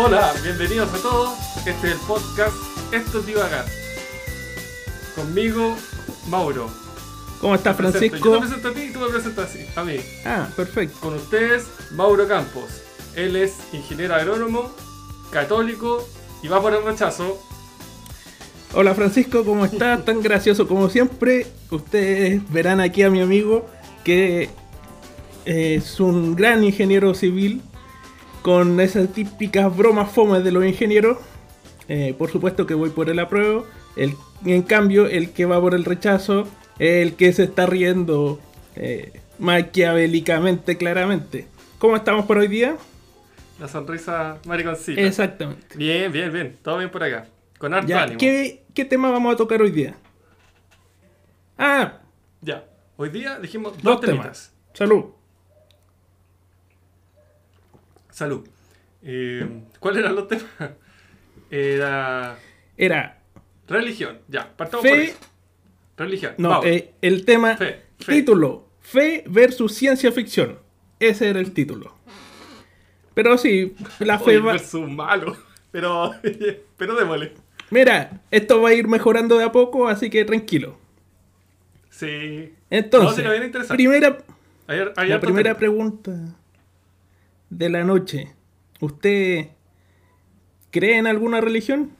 Hola, bienvenidos a todos. Este es el podcast Esto es Divagar. Conmigo, Mauro. ¿Cómo estás, Francisco? Yo te presento a ti y tú me presentas a mí. Ah, perfecto. Con ustedes, Mauro Campos. Él es ingeniero agrónomo, católico y va por el rechazo. Hola, Francisco, ¿cómo estás? Tan gracioso como siempre. Ustedes verán aquí a mi amigo que es un gran ingeniero civil con esas típicas bromas fomes de los ingenieros. Eh, por supuesto que voy por el apruebo. El, en cambio, el que va por el rechazo es el que se está riendo eh, maquiavélicamente, claramente. ¿Cómo estamos por hoy día? La sonrisa mariconcita. Exactamente. Bien, bien, bien. Todo bien por acá. Con harto Ya, ánimo. ¿qué, ¿Qué tema vamos a tocar hoy día? Ah, Ya. Hoy día dijimos dos, dos temas. Salud. Salud. Eh, ¿Cuáles eran los temas? Era Era religión. Ya, partamos Fe- por eso. Religión. no, eh, el tema Fe, fe. título, fe versus ciencia ficción. Ese era el título. Pero sí, la fe Oye, va... versus malo. Pero, pero démosle. Mira, esto va a ir mejorando de a poco, así que tranquilo. Sí. Entonces, No, viene interesante. primera, Ayer, ayer la primera pregunta de la noche. ¿Usted cree en alguna religión?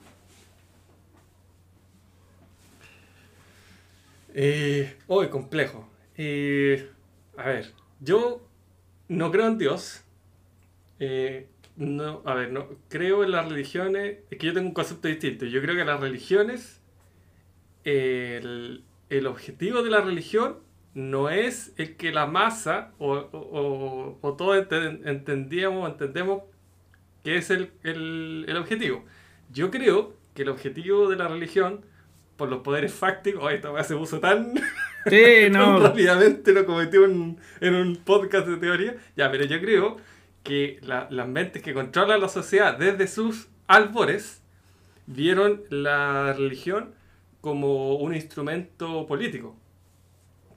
Eh, hoy complejo. Eh, a ver, yo no creo en Dios. Eh, no, a ver, no creo en las religiones. Es que yo tengo un concepto distinto. Yo creo que las religiones, el, el objetivo de la religión no es el que la masa o, o- o- o todos enten- entendíamos, entendemos que es el, el- el objetivo. Yo creo que el objetivo de la religión, por los poderes fácticos, oh, esta weá se puso tan, Sí, tan no. rápidamente, lo cometió en, en un podcast de teoría. Ya, pero yo creo que la- las mentes que controlan la sociedad desde sus albores vieron la religión como un instrumento político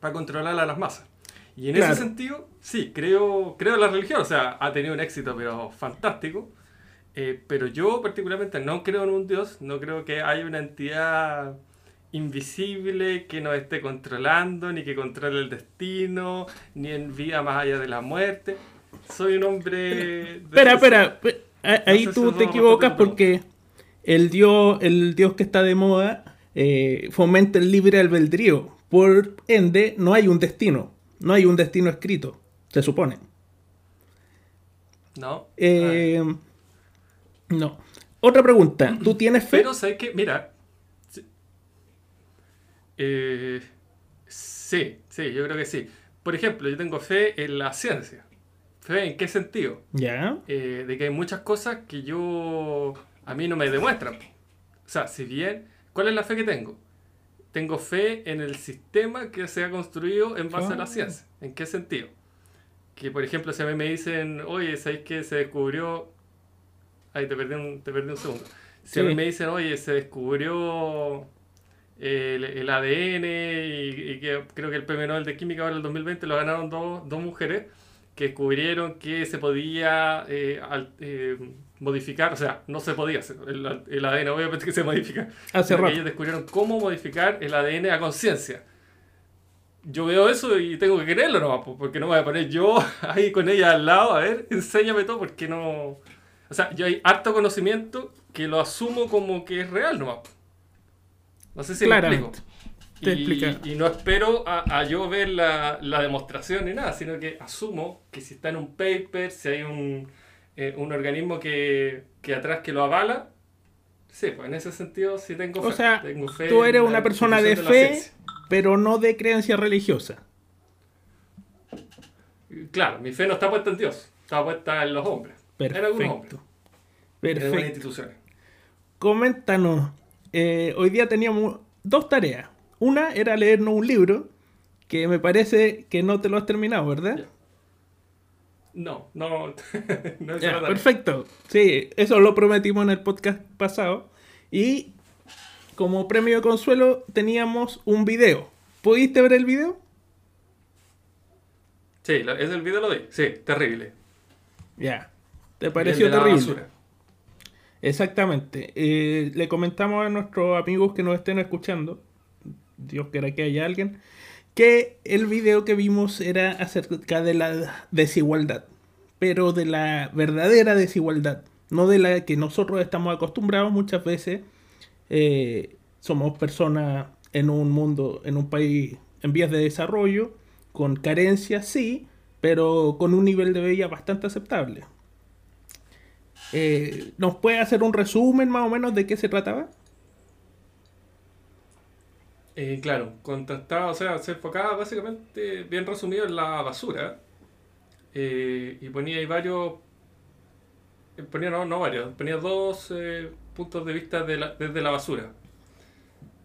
para controlar a las masas. Y en Claro. ese sentido, sí, creo, creo en la religión, o sea, ha tenido un éxito, pero fantástico. Eh, pero yo particularmente no creo en un Dios, no creo que haya una entidad invisible que nos esté controlando, ni que controle el destino, ni en vida más allá de la muerte. Soy un hombre... Espera, espera. Ahí sé tú te equivocas porque el dios, el dios que está de moda eh, fomenta el libre albedrío. Por ende, no hay un destino. No hay un destino escrito, se supone. ¿No? Eh, no. Otra pregunta. ¿Tú tienes fe? Pero sé que, mira. Sí. Eh, sí, sí, yo creo que sí. Por ejemplo, yo tengo fe en la ciencia. ¿Fe en qué sentido? Ya. Eh, de que hay muchas cosas que yo. a mí no me demuestran. O sea, si bien. ¿Cuál es la fe que tengo? Tengo fe en el sistema que se ha construido en base a la Ah. ciencia. ¿En qué sentido? Que, por ejemplo, si a mí me dicen, oye, ¿sabéis que se descubrió Ahí te perdí un, te perdí un segundo. Si a mí me dicen, oye, se descubrió el, el ADN y, y que creo que el premio Nobel de Química ahora en el 2020 lo ganaron dos, dos mujeres que descubrieron que se podía eh, al- eh, modificar, o sea, no se podía hacer, el, el ADN obviamente que se modifica. Hace rato. ellos descubrieron cómo modificar el ADN a conciencia. Yo veo eso y tengo que creerlo nomás, po, porque no me voy a poner yo ahí con ella al lado, a ver, enséñame todo, porque no... O sea, yo hay harto conocimiento que lo asumo como que es real nomás. No sé si me explico. Te Y, y no espero a, a yo ver la, la demostración ni nada, sino que asumo que si está en un paper, si hay un, eh, un organismo que, que atrás que lo avala, sí, pues en ese sentido sí tengo fe. O sea, Tengo fe tú eres una persona de fe, pero no de creencia religiosa. Claro, mi fe no está puesta en Dios, está puesta en los hombres. En algunos hombres. Perfecto. En Perfecto. instituciones. Coméntanos. eh, hoy día teníamos dos tareas. Una era leernos un libro que me parece que no te lo has terminado, ¿verdad? Ya. No, no, no es perfecto. Sí, eso lo prometimos en el podcast pasado. Y como premio de consuelo teníamos un video. ¿Pudiste ver el video? Sí, ese el video lo vi. Sí, terrible. Ya. ¿Te pareció terrible? basura. Exactamente. Eh, le comentamos a nuestros amigos que nos estén escuchando, Dios quiera que haya alguien, que el video que vimos era acerca de la desigualdad, pero de la verdadera desigualdad, no de la que nosotros estamos acostumbrados muchas veces. Eh, somos personas en un mundo, en un país en vías de desarrollo, con carencias, sí, pero con un nivel de bella bastante aceptable. Eh, ¿Nos puede hacer un resumen más o menos de qué se trataba? Eh, claro, contactaba, o sea, se enfocaba básicamente, bien resumido, en la basura. Eh, y ponía ahí varios. Ponía, no, no varios, ponía dos puntos de vista desde la basura.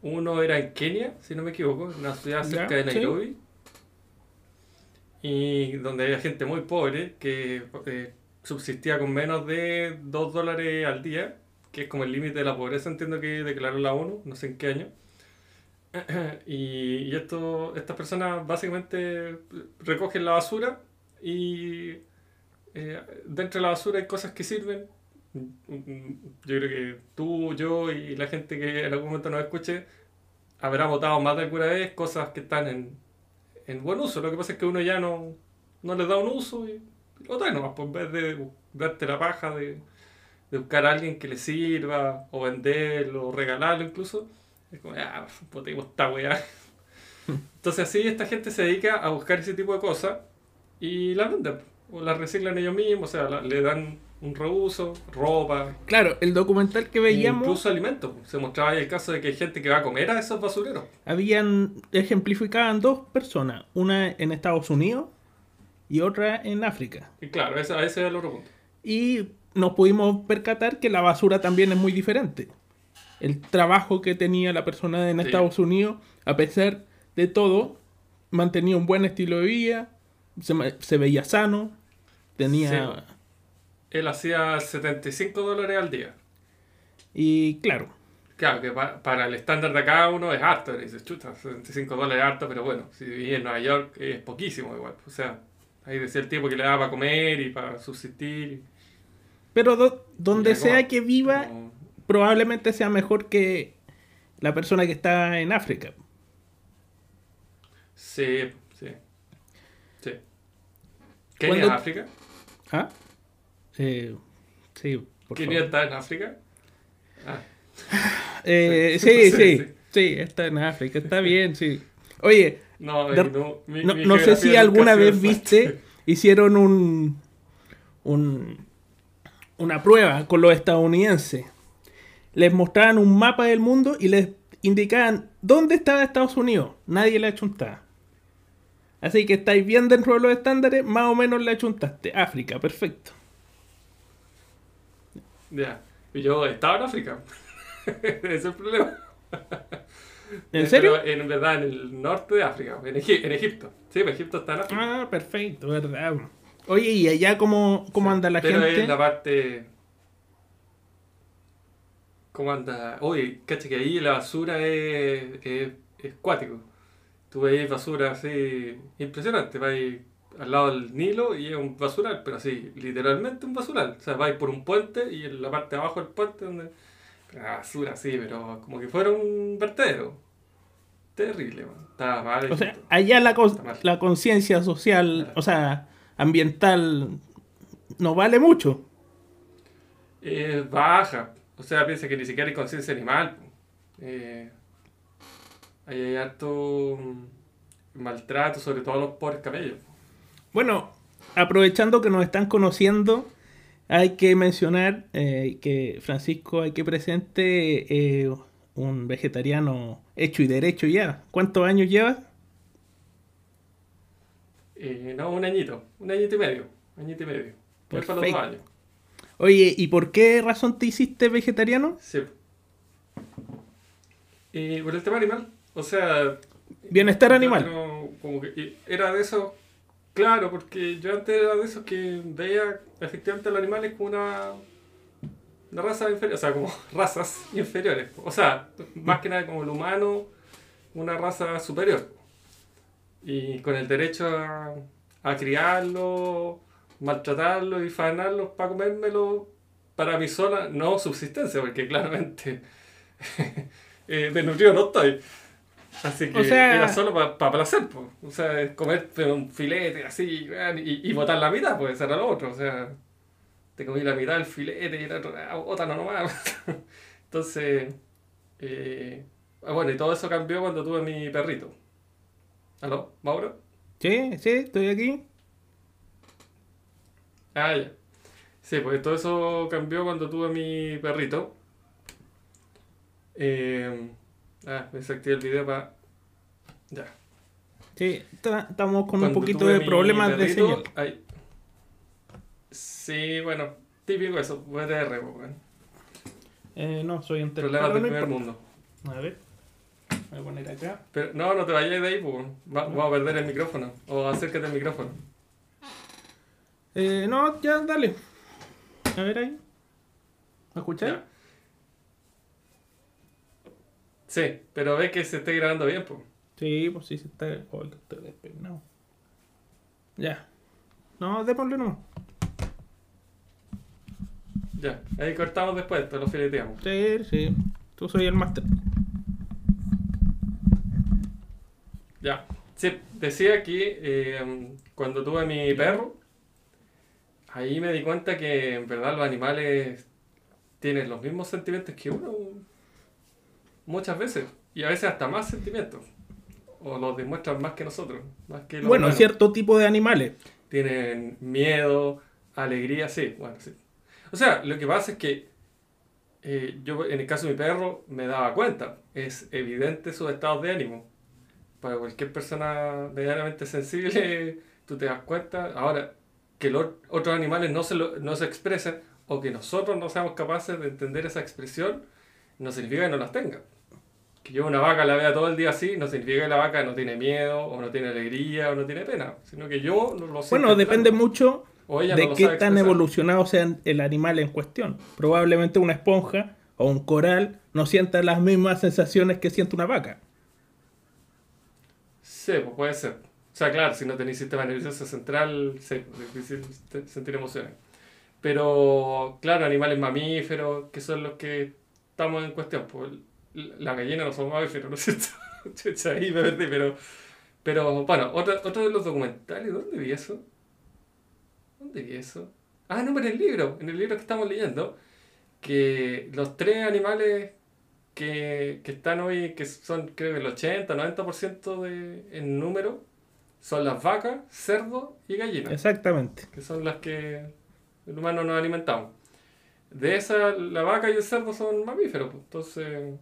Uno era en Kenia, si no me equivoco, una ciudad cerca de Nairobi. Y donde había gente muy pobre que subsistía con menos de 2 dólares al día, que es como el límite de la pobreza, entiendo que declaró la ONU, no sé en qué año. Y, estas personas básicamente recogen la basura y eh, dentro de la basura hay cosas que sirven. Yo creo que tú, yo y la gente que en algún momento nos escuche habrá votado más de alguna vez cosas que están en, en buen uso. Lo que pasa es que uno ya no, no les da un uso y otra nomás, pues, en vez de darte la paja de, buscar a alguien que le sirva, o venderlo, o regalarlo incluso, es como, ah, tengo esta weá. Entonces así esta gente se dedica a buscar ese tipo de cosas y las venden, o las reciclan ellos mismos, o sea, le dan un reuso, ropa. Claro, el documental que veíamos. Incluso alimentos. Se mostraba ahí el caso de que hay gente que va a comer a esos basureros. Habían, ejemplificaban dos personas, una en Estados Unidos y otra en África. Y claro, ese, ese es el otro punto. Y nos pudimos percatar que la basura también es muy diferente. El trabajo que tenía la persona en Estados Unidos, a pesar de todo, mantenía un buen estilo de vida, se, veía sano, tenía... Él hacía 75 dólares al día. Y claro. Claro, que para, el estándar de cada uno es harto. Dices, chuta, 75 dólares es harto, pero bueno, si vivís en Nueva York es poquísimo igual. O sea, Ahí decía el tipo que le daba para comer y para subsistir. Pero donde sea que viva, probablemente sea mejor que la persona que está en África. Sí, sí. Sí. ¿Kenia en África? ¿Ah? Eh, sí, por ¿Kenia está en África? Ah. Eh, sí, sí, sí, está en África, está bien, sí. Oye, no, no, no, sé si alguna vez viste, hicieron un, un, una prueba con los estadounidenses. Les mostraban un mapa del mundo y les indicaban dónde estaba Estados Unidos. Nadie le achuntaba. Así que estáis bien dentro de los estándares, más o menos le achuntaste. África, perfecto. Ya, y yo estaba en África. Ese es el problema. ¿En serio? en verdad, en el norte de África, en, Egipto. Sí, pues Egipto está en África. Ah, perfecto, verdad. Oye, ¿y allá cómo, cómo anda la gente? Pero es la parte... ¿Cómo anda? Oye, caché que ahí la basura es, es, es cuático. Tú ves basura así impresionante. Vas al lado del Nilo y es un basural, pero así, literalmente un basural. O sea, vais por un puente y en la parte de abajo del puente donde basura, sí, pero como que fuera un vertedero. Terrible, man. Estaba mal. O sea, allá la, la conciencia social, o sea, ambiental, no vale mucho. Eh, baja. O sea, piensa que ni siquiera hay conciencia animal. Eh, hay harto maltrato, sobre todo a los pobres camellos. Bueno, aprovechando que nos están conociendo, hay que mencionar eh, que Francisco hay que presente eh, un vegetariano hecho y derecho ya. ¿Cuántos años lleva? Eh, no, un añito, un añito y medio, añito y medio. Perfecto. Los dos años. Oye, ¿y por qué razón te hiciste vegetariano? Sí. por el tema animal. O sea... Bienestar animal. como que era de eso Claro, porque yo antes era de esos que veía efectivamente a los animales como una, una raza inferior, o sea, como razas inferiores. O sea, más que nada como el humano, una raza superior. Y con el derecho a, a criarlo, maltratarlo y faenarlo para comérmelo para mi sola no subsistencia, porque claramente eh, desnutrido no estoy. Así que O sea- era solo para placer, pues. O sea, comer un filete así y, y botar la mitad, pues, era lo otro. O sea, te comí la mitad del filete y otro, ah, bótalo nomás. Entonces, eh, ah, bueno, y todo eso cambió cuando tuve mi perrito. ¿Aló, Mauro? Sí, sí, estoy aquí. Ah, ya. Sí, pues todo eso cambió cuando tuve mi perrito. Eh, ah, me desactivé el video para... Ya. Sí, ta- estamos con un poquito de problemas de señal. ay- Sí, bueno, típico eso, VTR, pues, weón. Eh, no, soy entero. Problemas del no primer mundo. A ver. Voy a poner acá. Pero no, no te vayas de ahí, pues. Va- Vamos a perder el micrófono. O acércate al micrófono. Eh, no, ya, dale. A ver ahí. ¿Me escucháis? Ya. Sí, pero ve que se esté grabando bien, pues. Sí, pues sí, se está. Oh, estoy despeinado. Ya. No, démosle no. Ya, ahí cortamos después, te lo fileteamos. Sí, sí. Tú soy el máster. Ya. Sí, decía que eh, cuando tuve mi perro, ahí me di cuenta que en verdad los animales tienen los mismos sentimientos que uno muchas veces. Y a veces hasta más sentimientos. O los demuestran más que nosotros. Más que los Bueno, humanos. cierto tipo de animales. Tienen miedo, alegría, sí, bueno, sí. O sea, lo que pasa es que eh, yo en el caso de mi perro me daba cuenta, es evidente sus estados de ánimo. Para cualquier persona medianamente sensible, tú te das cuenta. Ahora, que los otros animales no se, lo- no se expresen o que nosotros no seamos capaces de entender esa expresión, no significa que no las tenga. Que yo una vaca la vea todo el día así, no significa que la vaca no tiene miedo, o no tiene alegría, o no tiene pena, sino que yo no lo sé. Bueno, depende mucho de no qué tan evolucionado sea el animal en cuestión. Probablemente una esponja o un coral no sienta las mismas sensaciones que siente una vaca. Sí, pues puede ser. O sea, claro, si no tenéis sistema nervioso central, es difícil sentir emociones. Pero, claro, animales mamíferos, que son los que estamos en cuestión. Pues, la gallina no son mamíferos, ¿no es cierto? Ahí me perdí, pero... Pero, bueno, otro, otro de los documentales, ¿dónde vi eso? ¿Dónde vi eso? Ah, no, pero en el libro, en el libro que estamos leyendo, que los tres animales que, que están hoy, que son creo que el 80, 90% de, en número, son las vacas, cerdos y gallinas, Exactamente. que son las que el humano nos alimentamos. De esas, la vaca y el cerdo son mamíferos, pues, entonces...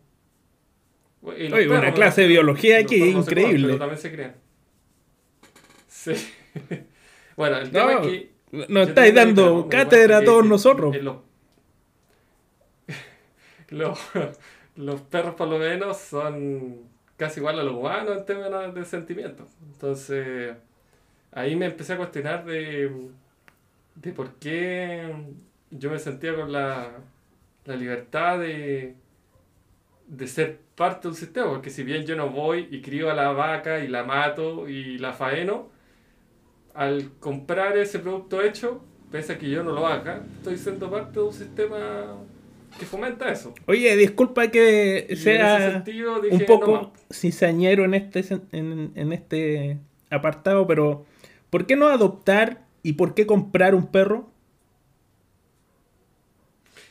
y una clase de biología aquí no comen, increíble. pero también se crean. Sí. bueno, el No, tema es que Nos estáis dando cátedra a todos que- nosotros. que los, los, los perros por lo menos son casi igual a los humanos en términos de sentimientos. Entonces, ahí me empecé a cuestionar de, de por qué yo me sentía con la, la libertad de, de ser parte de un sistema, porque si bien yo no voy y crío a la vaca y la mato y la faeno, al comprar ese producto hecho, pese a que yo no lo haga, estoy siendo parte de un sistema que fomenta eso. Oye, disculpa que Y sea sentido dije, un no poco más. cizañero en este, en, en este apartado, pero ¿por qué no adoptar y por qué comprar un perro?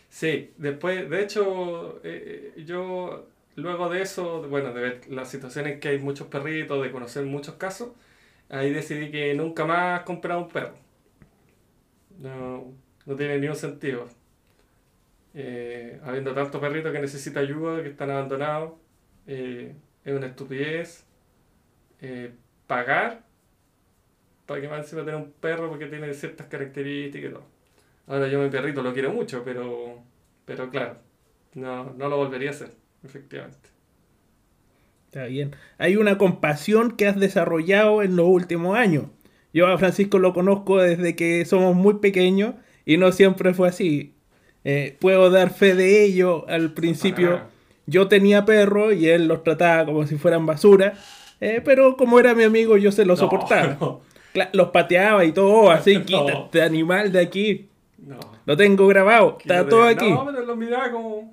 Sí, después, de hecho, eh, eh, yo luego de eso, bueno, de ver las situaciones que hay muchos perritos, de conocer muchos casos, ahí decidí que nunca más comprar un perro. No, no tiene ningún sentido. Eh, habiendo tantos perritos que necesitan ayuda, que están abandonados, eh, es una estupidez. Eh, pagar para que más encima tener un perro porque tiene ciertas características y todo. Ahora yo a mi perrito lo quiero mucho, pero, pero claro, no, no lo volvería a hacer, efectivamente. Está bien. Hay una compasión que has desarrollado en los últimos años. Yo a Francisco lo conozco desde que somos muy pequeños y no siempre fue así. Eh, puedo dar fe de ello. Al principio yo tenía perro y él los trataba como si fueran basura. eh, pero como era mi amigo yo se lo No, soportaba. no. Los pateaba y todo, así, No. quítate animal de aquí. No. Lo tengo grabado, está todo aquí. No, pero lo miraba como.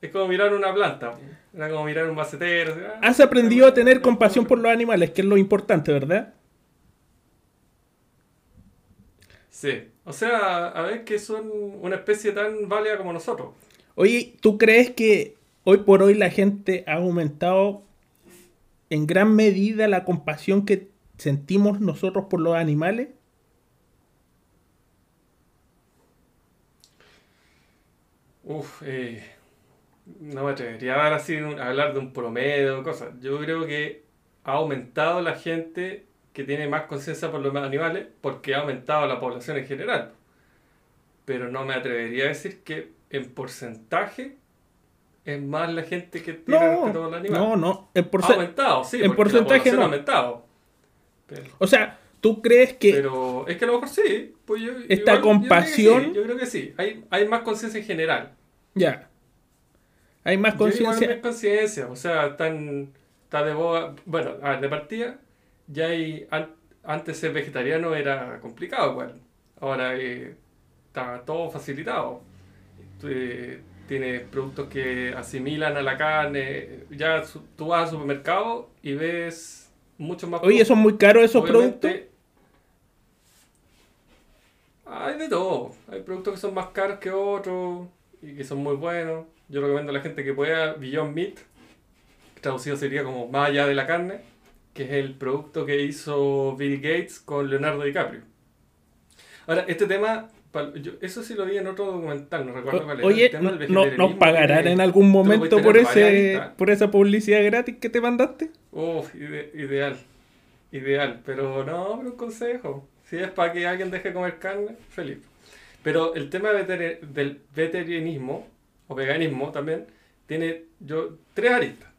Es como mirar una planta. Era como mirar un macetero. así, ah, Has aprendido a tener compasión por los animales, que es lo importante, ¿verdad? Sí. O sea, a ver que son una especie tan válida como nosotros. Oye, ¿tú crees que hoy por hoy la gente ha aumentado en gran medida la compasión que sentimos nosotros por los animales? Uf, eh, no me atrevería a dar así a hablar de un promedio o cosas. Yo creo que ha aumentado la gente que tiene más conciencia por los animales porque ha aumentado la población en general. Pero no me atrevería a decir que en porcentaje es más la gente que tiene No, respeto por los animales. no, no. En ha aumentado, sí, en porcentaje la población no. ha aumentado. Pero, O sea, ¿tú crees que pero es que a lo mejor sí. Pues yo, Esta igual- yo creo que compasión- sí, Yo creo que sí. Hay, hay más conciencia en general. ya hay más conciencia? hay conciencia, o sea, están, está de boga. Bueno, a ver, de partida, ya hay. an- antes ser vegetariano era complicado, igual. Ahora eh, está todo facilitado. Eh, tienes productos que asimilan a la carne. Ya tú vas al supermercado y ves mucho más. Oye, ¿son muy caros esos Obviamente, productos? Hay de todo. Hay productos que son más caros que otros y que son muy buenos. Yo recomiendo a la gente que pueda Beyond Meat, traducido sería como más allá de la carne, que es el producto que hizo Bill Gates con Leonardo DiCaprio. Ahora, este tema, yo- eso sí lo vi en otro documental, no recuerdo cuál era. Oye, el tema del ¿no, ¿nos pagarán en algún momento por ese por esa publicidad gratis que te mandaste? Uf, ide- ideal. Ideal. Pero no, pero un consejo. Si es para que alguien deje de comer carne, feliz. Pero el tema veter- del vegetarianismo, o veganismo también, tiene yo tres aristas.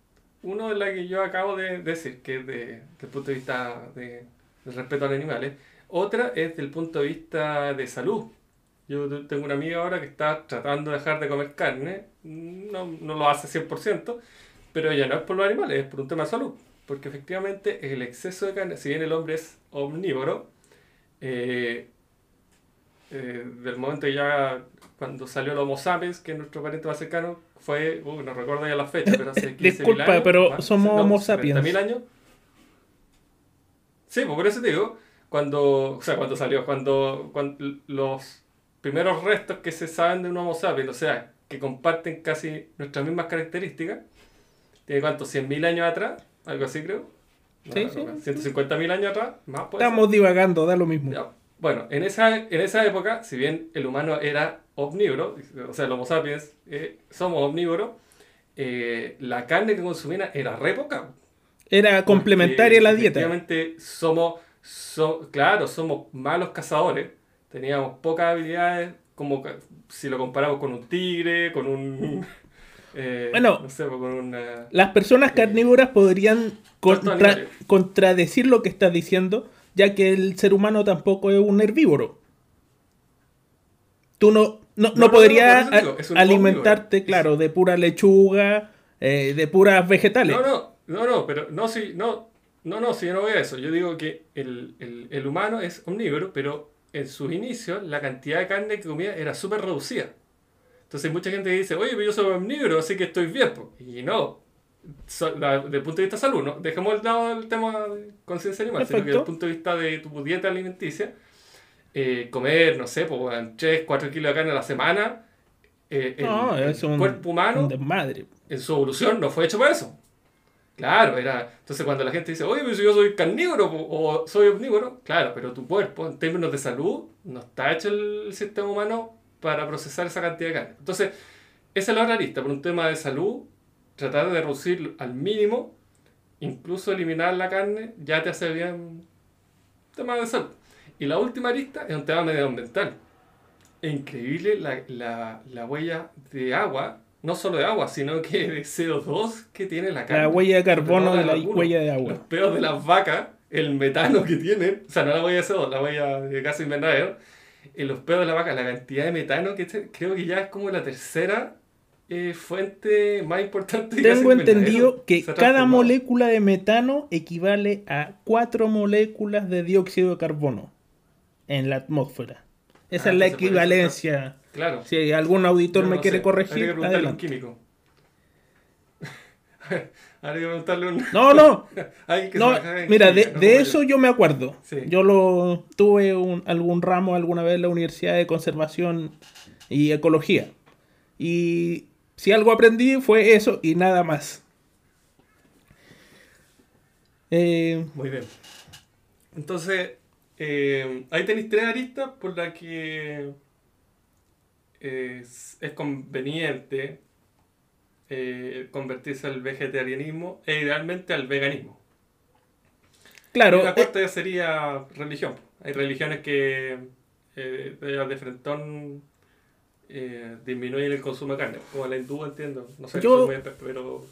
Uno es la que yo acabo de decir, que es de, desde el punto de vista de, del respeto a los animales. Otra es desde el punto de vista de salud. Yo te- tengo una amiga ahora que está tratando de dejar de comer carne. No, no lo hace 100%, pero ya no es por los animales, es por un tema de salud. Porque efectivamente el exceso de carne, si bien el hombre es omnívoro, eh, eh, del momento ya cuando salió el Homo sapiens, que es nuestro pariente más cercano, fue, uh, no recuerdo ya la fecha, pero hace 15.000 Disculpa, años, pero más, somos no, Homo sapiens. 70.000 años. Sí, pues por eso te digo, cuando, o sea, cuando salió, cuando, cuando los primeros restos que se saben de un Homo sapiens, o sea, que comparten casi nuestras mismas características, tiene cuánto, 100.000 años atrás, algo así creo. No, Sí, no, sí, no, sí. 150.000 años atrás, más puede ser. Estamos divagando, da lo mismo. Ya, Bueno, en esa, en esa época, si bien el humano era omnívoro, o sea, el Homo sapiens, eh, somos omnívoros, eh, la carne que consumían era re poca. Era complementaria a la dieta. Efectivamente, somos, so- claro, somos malos cazadores, teníamos pocas habilidades, como si lo comparamos con un tigre, con un... eh, Bueno. no sé, con una... Las personas carnívoras podrían contra- contradecir lo que estás diciendo, ya que el ser humano tampoco es un herbívoro. Tú no, no, no, podrías alimentarte, omnívoro. claro, de pura lechuga, eh, de puras vegetales. No, no, no, no, pero no, sí, no, no, no, si yo no voy a eso. Yo digo que el, el, el humano es omnívoro, pero en sus inicios la cantidad de carne que comía era súper reducida. Entonces mucha gente dice, oye, pero yo soy omnívoro, así que estoy bien. po". Y no, so- la- desde el punto de vista de salud, ¿no? Dejemos el lado del tema de conciencia animal, sino que desde Perfecto. el punto de vista de tu dieta alimenticia, eh, comer, no sé, pues, 3, 4 kilos de carne a la semana, eh, el, No, el es un, cuerpo humano un en su evolución no fue hecho para eso. Claro, era. Entonces, cuando la gente dice, oye, pero si yo soy carnívoro o soy omnívoro, claro, pero tu cuerpo, en términos de salud, no está hecho el sistema humano para procesar esa cantidad de carne. Entonces, esa es la otra lista, por un tema de salud, tratar de reducir al mínimo, incluso eliminar la carne, ya te hace bien tema de salud. Y la última lista es un tema medioambiental. Es increíble la, la, la huella de agua, no solo de agua, sino que de CO2 que tiene la carne. La huella de carbono todo la algunos. huella de Los agua. peos de las vacas, el metano que tienen, o sea, no la huella de CO2, la huella de gas invernadero, en los peos de la vaca, la cantidad de metano que te- creo que ya es como la tercera eh, fuente más importante Tengo entendido que Se ha cada molécula de metano equivale a 4 moléculas de dióxido de carbono en la atmósfera. Esa Ah, es la equivalencia. Claro. Si algún auditor me quiere sé, corregir, habría que preguntarle a un adelante. químico. Habría que preguntarle un... No, no. Que No, mira, de, eso yo. yo me acuerdo. Sí. Yo lo tuve un- algún ramo alguna vez en la Universidad de Conservación y Ecología. Y si algo aprendí fue eso y nada más. Eh, Muy bien. Entonces, eh, ahí tenéis tres aristas por las que es, es conveniente eh, convertirse al vegetarianismo e idealmente al veganismo. claro, y la eh, cuarta ya sería religión. Hay religiones que eh, de de frentón eh, disminuyen el consumo de carne, como la hindú, entiendo. No sé, Yo- muy pero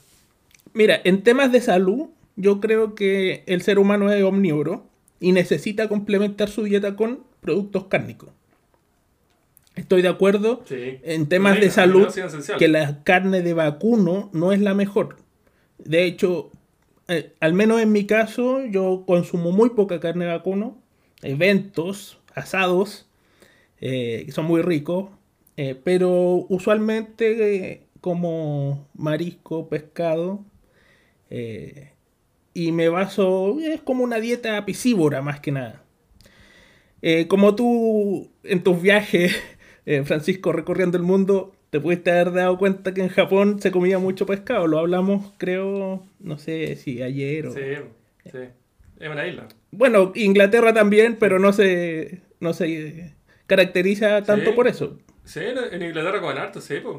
mira, en temas de salud, yo creo que el ser humano es omnívoro y necesita complementar su dieta con productos cárnicos. Estoy de acuerdo sí. en temas de salud que la carne de vacuno no es la mejor. De hecho, eh, al menos en mi caso, yo consumo muy poca carne de vacuno, eventos, asados, eh, que son muy ricos, eh, pero usualmente eh, como marisco, pescado, eh, y me baso, es como una dieta piscívora más que nada. Eh, como tú en tus viajes, Francisco, recorriendo el mundo, te pudiste haber dado cuenta que en Japón se comía mucho pescado. Lo hablamos, creo, no sé si ayer o... Sí, sí. Es una isla. Bueno, Inglaterra también, pero no se, no se caracteriza tanto Sí. por eso. Sí, en Inglaterra comen harto, sí, pues.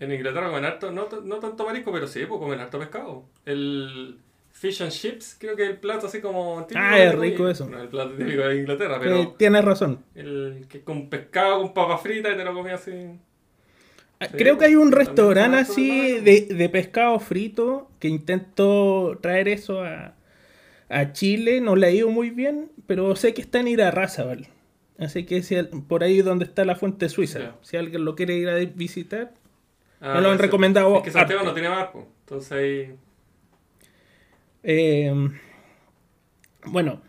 En Inglaterra comen harto, no, no tanto marisco, pero sí, pues comen harto pescado. El fish and chips, creo que es el plato así como típico. Ah, es rico eso. No, el plato típico de Inglaterra, Eh, pero tienes razón. el que con pescado, con papa frita y te lo comí así. Ah, Sí, Creo que hay un restaurante así de de, pescado frito que intentó traer eso a, a Chile. No le ha ido muy bien, pero sé que está en Irarrázaval. Así que si por ahí donde está la fuente suiza. Si alguien lo quiere ir a visitar. Ah, Me lo han recomendado Es que Santiago no tiene pues. Entonces ahí. Eh, bueno,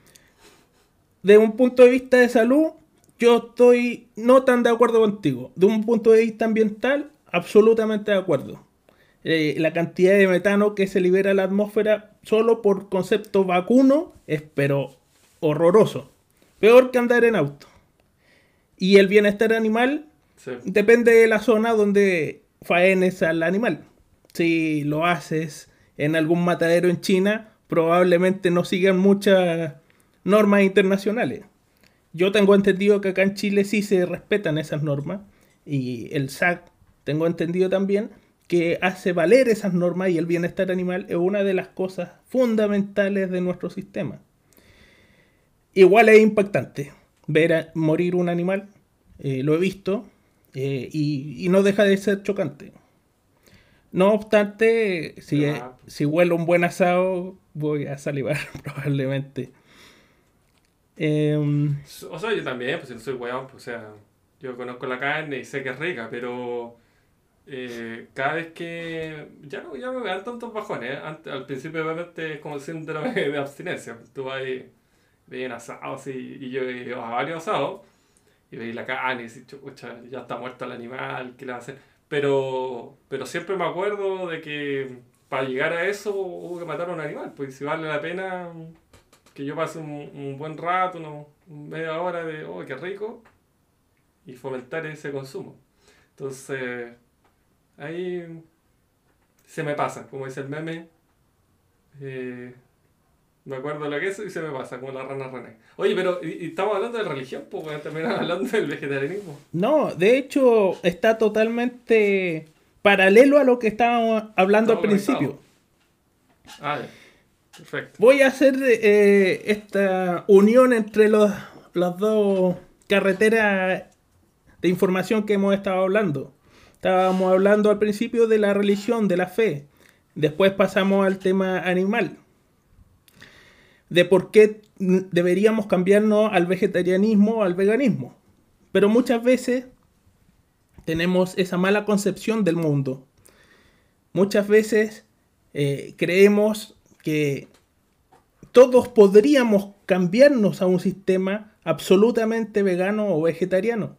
de un punto de vista de salud, yo estoy no tan de acuerdo contigo. De un punto de vista ambiental, absolutamente de acuerdo. Eh, la cantidad de metano que se libera a la atmósfera solo por concepto vacuno es pero horroroso. Peor que andar en auto. Y el bienestar animal Sí. Depende de la zona donde faenes al animal. Si lo haces en algún matadero en China, probablemente no sigan muchas normas internacionales. Yo tengo entendido que acá en Chile sí se respetan esas normas y el SAC, tengo entendido también, que hace valer esas normas y el bienestar animal es una de las cosas fundamentales de nuestro sistema. Igual es impactante ver a morir un animal, eh, lo he visto, eh, y, y no deja de ser chocante. No obstante, si, Ah. si huelo un buen asado, voy a salivar probablemente. Em, O sea, yo también, pues no soy weón, pues o sea, yo conozco la carne y sé que es rica, pero eh, cada vez que. Ya ya me dan tantos bajones. ¿eh? Antes- al principio, obviamente, es como el síndrome de abstinencia. Tú vas ahí, veis asados y, y yo iba a varios asados y veis la carne y ya está muerto el animal, ¿qué le va a hacer? Pero, pero siempre me acuerdo de que para llegar a eso hubo que matar a un animal, pues si vale la pena que yo pase un, un buen rato, una media hora de, oh, qué rico, y fomentar ese consumo. Entonces, ahí se me pasa, como dice el meme, eh, me acuerdo lo que es y se me pasa, como la rana René. Oye, pero y, y estamos hablando de religión, pues terminamos hablando del vegetarianismo. no, de hecho está totalmente paralelo a lo que estábamos hablando al principio. Ah. Perfecto. Voy a hacer eh, esta unión entre los, las dos carreteras de información que hemos estado hablando. Estábamos hablando al principio de la religión, de la fe. Después pasamos al tema animal. De por qué deberíamos cambiarnos al vegetarianismo o al veganismo. Pero muchas veces tenemos esa mala concepción del mundo. Muchas veces eh, creemos que todos podríamos cambiarnos a un sistema absolutamente vegano o vegetariano.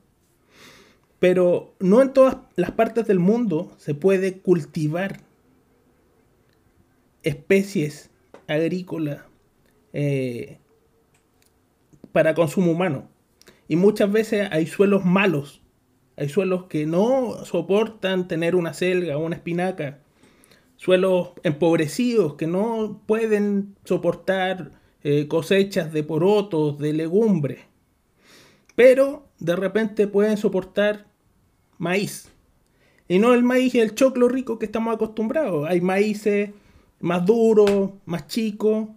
Pero no en todas las partes del mundo se puede cultivar especies agrícolas eh, para consumo humano. Y muchas veces hay suelos malos. Hay suelos que no soportan tener una selga o una espinaca. Suelos empobrecidos que no pueden soportar eh, cosechas de porotos, de legumbres. Pero de repente pueden soportar maíz. Y no el maíz y el choclo rico que estamos acostumbrados. Hay maíces más duros, más chicos,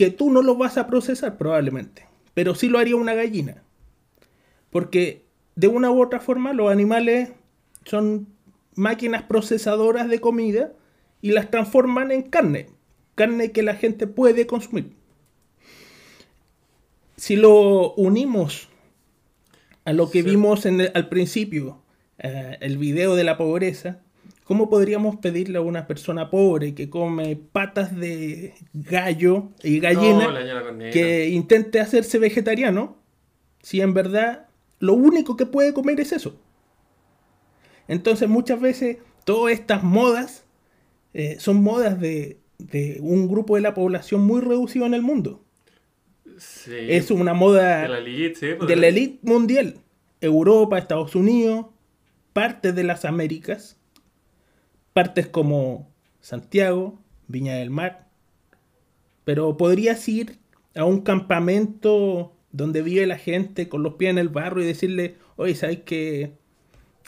que tú no los vas a procesar probablemente. Pero sí lo haría una gallina. Porque de una u otra forma los animales son máquinas procesadoras de comida y las transforman en carne. Carne que la gente puede consumir. Si lo unimos a lo que vimos en al principio, eh, el video de la pobreza, ¿cómo podríamos pedirle a una persona pobre que come patas de gallo y gallina que intente hacerse vegetariano si en verdad lo único que puede comer es eso? Entonces muchas veces todas estas modas eh, son modas de, de un grupo de la población muy reducido en el mundo. Es una moda pues, de la elite, mundial. Europa, Estados Unidos, partes de las Américas, partes como Santiago, Viña del Mar. Pero podrías ir a un campamento donde vive la gente con los pies en el barro y decirle, oye, ¿sabes que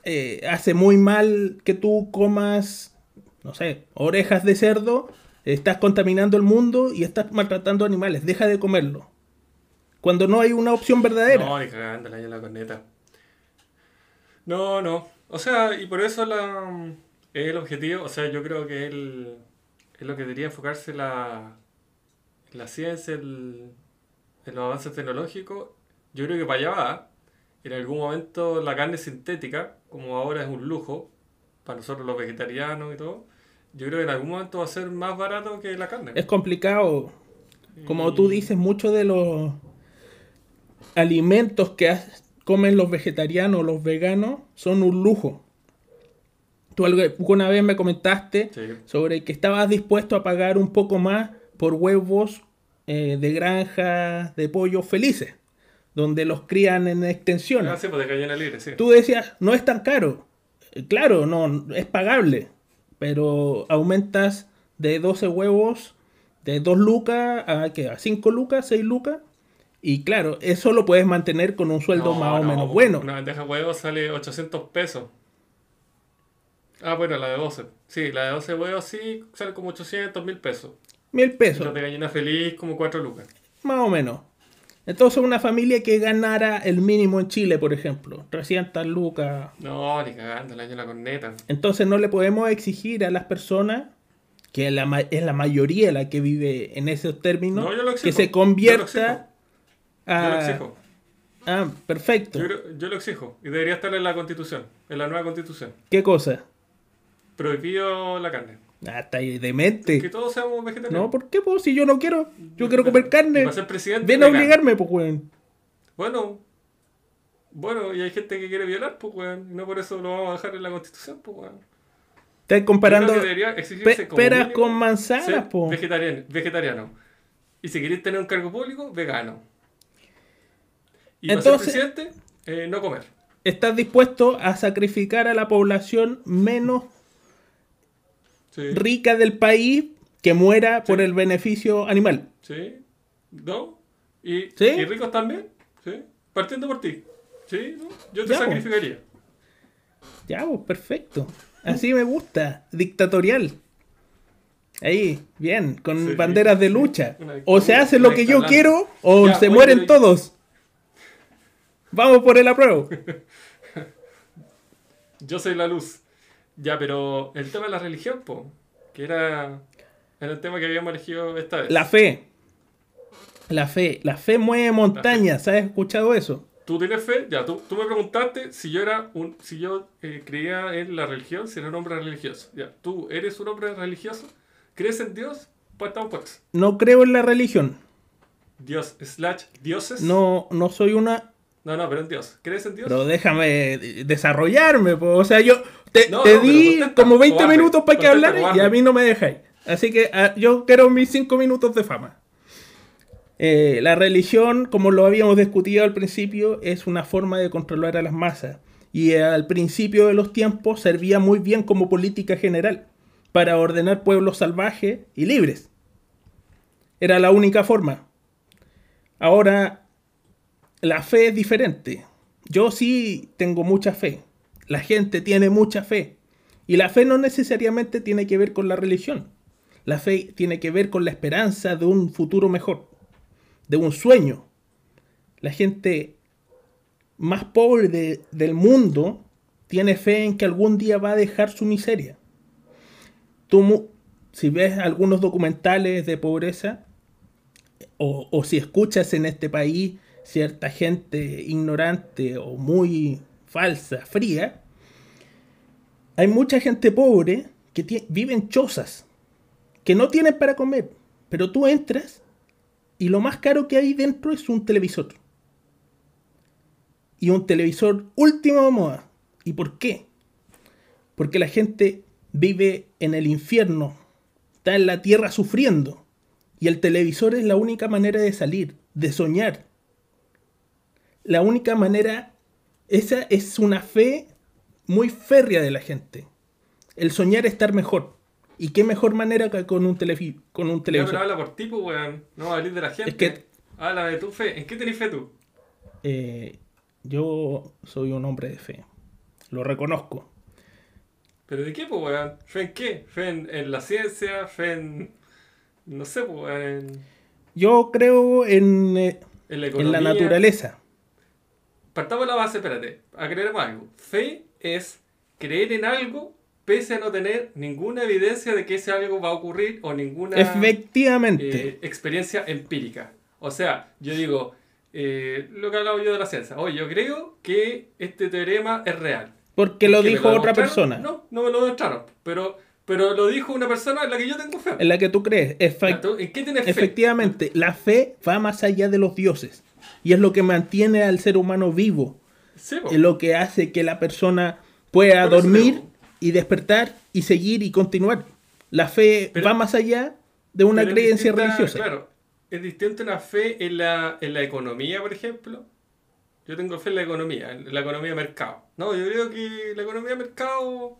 eh, hace muy mal que tú comas, no sé, orejas de cerdo? Estás contaminando el mundo y estás maltratando animales, deja de comerlo. Cuando no hay una opción verdadera. No, ni cagando la corneta. No, no. O sea, y por eso la, es el objetivo. O sea, yo creo que él, es lo que debería enfocarse la, la ciencia, el, en los avances tecnológicos. Yo creo que para allá va. En algún momento la carne sintética, como ahora es un lujo, para nosotros los vegetarianos y todo, yo creo que en algún momento va a ser más barato que la carne. Es complicado. Como tú dices, mucho de los alimentos que comen los vegetarianos, los veganos, son un lujo. Tú alguna vez me comentaste sobre que estabas dispuesto a pagar un poco más por huevos eh, de granja de pollos felices, donde los crían en extensión. Ah, sí, pues de libre, sí. Tú decías, no es tan caro. Claro, no, es pagable, pero aumentas de 12 huevos, de 2 lucas a, ¿qué? a 5 lucas, 6 lucas, y claro, eso lo puedes mantener con un sueldo más o menos bueno. Una bandeja de huevos sale 800 pesos. Ah, bueno, la de 12. Sí, la de 12 huevos sí sale como 800, mil pesos. Mil pesos. La de gallina feliz como 4 lucas. Más o menos. Entonces una familia que ganara el mínimo en Chile, por ejemplo, 300 lucas. No, ni cagando, la la corneta. Entonces no le podemos exigir a las personas, que es la, es la mayoría la que vive en esos términos, que se convierta yo lo exijo. Ah, perfecto. Yo, lo exijo. Y debería estar en la constitución, en la nueva constitución. ¿Qué cosa? Prohibido la carne. Ah, está ahí demente. Que todos seamos vegetarianos. No, ¿por qué? Pues si yo no quiero. Yo quiero comer carne. Va ser presidente. Ven a obligarme, pues, weón. Bueno. Bueno, y hay gente que quiere violar, pues, weón. Y no por eso lo vamos a dejar en la constitución, pues, weón. Estás comparando peras con manzanas, pues. Vegetariano, vegetariano. Y si queréis tener un cargo público, vegano. Y Entonces, ser presidente, eh, no comer. ¿Estás dispuesto a sacrificar a la población menos rica del país que muera por el beneficio animal? Sí. ¿No? ¿Y, ¿Y ricos también? Sí. Partiendo por ti. Sí, yo te sacrificaría. Ya, pues, perfecto. Así me gusta. Dictatorial. Ahí, bien, con banderas de lucha. O se hace lo que yo quiero o se mueren todos. Vamos por el apruebo. Yo soy la luz. Ya, pero el tema de la religión, po, que era, el tema que habíamos elegido esta vez. La fe. La fe. La fe mueve montañas. ¿Has escuchado eso? ¿Tú tienes fe? Ya, tú, me preguntaste si yo era un, si yo eh, creía en la religión, si era un hombre religioso. Ya, ¿tú eres un hombre religioso? ¿Crees en Dios? Pues No creo en la religión. Dios slash dioses. No, no soy una No, no, pero en Dios. ¿Crees en Dios? Pero déjame desarrollarme, po. o sea, yo te, No, te no, di como 20 cobarde, minutos para que hablar y a mí no me dejáis. Así que ah, yo quiero mis 5 minutos de fama. Eh, la religión, como lo habíamos discutido al principio, es una forma de controlar a las masas. Y eh, al principio de los tiempos servía muy bien como política general para ordenar pueblos salvajes y libres. Era la única forma. Ahora, la fe es diferente. Yo sí tengo mucha fe. La gente tiene mucha fe. Y la fe no necesariamente tiene que ver con la religión. La fe tiene que ver con la esperanza de un futuro mejor, de un sueño. La gente más pobre de- del mundo tiene fe en que algún día va a dejar su miseria. Tú, si ves algunos documentales de pobreza, o, o si escuchas en este país cierta gente ignorante o muy falsa, fría, hay mucha gente pobre que vive en chozas, que no tienen para comer, pero tú entras y lo más caro que hay dentro es un televisor. Y un televisor última moda. ¿Y por qué? Porque la gente vive en el infierno, está en la tierra sufriendo. Y el televisor es la única manera de salir, de soñar. La única manera, esa es una fe muy férrea de la gente. El soñar estar mejor. ¿Y qué mejor manera que con un, telefi- con un Ya, televisor? pero habla por tipo, weón. No va a hablar de la gente. Es que- Habla de tu fe. ¿En qué tenés fe tú? Eh, yo soy un hombre de fe. Lo reconozco. ¿Pero de qué, pues, weón? ¿Fe en qué? ¿Fe en, en la ciencia? ¿Fe en. No sé, pues, weón. En, Yo creo en, eh, en la en la naturaleza. Partamos de la base, espérate. Aclaremos algo. Fe es creer en algo pese a no tener ninguna evidencia de que ese algo va a ocurrir o ninguna Efectivamente. eh, experiencia empírica. O sea, yo digo, eh, lo que hablaba yo de la ciencia. Oye, yo creo que este teorema es real. porque lo ¿Qué, me dijo otra persona. No, no me lo demostraron. Pero, pero lo dijo una persona en la que yo tengo fe. En la que tú crees. Efe- ¿Tú ¿En qué tienes fe? efectivamente, la fe va más allá de los dioses. Y es lo que mantiene al ser humano vivo. Sí. Es lo que hace que la persona pueda dormir y despertar y seguir y continuar. La fe Pero- va más allá de una creencia distinta, religiosa. Claro, es distinto una fe en la, en la economía, por ejemplo. Yo tengo fe en la economía, en la economía de mercado. No, yo creo que la economía de mercado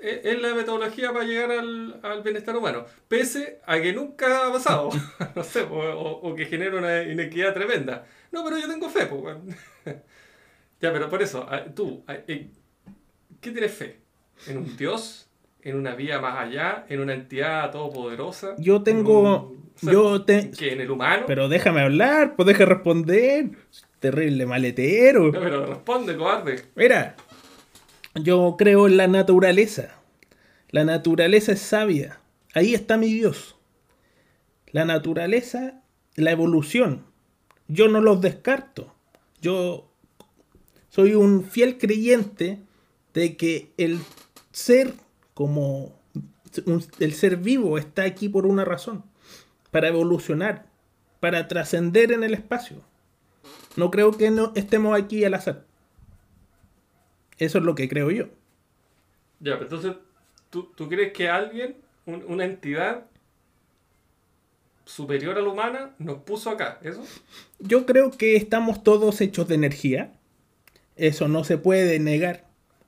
es, es la metodología para llegar al, al bienestar humano. Pese a que nunca ha pasado. no sé, o, o- o que genera una inequidad tremenda. No, pero yo tengo fe, pues. ya, pero por eso, a- tú, a- eh, ¿qué tienes fe? ¿En un Dios? ¿En una vía más allá? ¿En una entidad todopoderosa? Yo tengo- ¿En un- o sea, yo te- ¿qué, ¿En el humano? Pero déjame hablar, pues deja responder. Terrible maletero. No, pero responde, cobarde. Mira, yo creo en la naturaleza. La naturaleza es sabia. Ahí está mi Dios. La naturaleza, la evolución. Yo no los descarto. Yo soy un fiel creyente de que el ser como el ser vivo está aquí por una razón, para evolucionar, para trascender en el espacio. No creo que no estemos aquí al azar. Eso es lo que creo yo. Ya, pero entonces, ¿tú, tú crees que alguien, un- una entidad superior a la humana, nos puso acá? ¿Eso? Yo creo que estamos todos hechos de energía. Eso no se puede negar.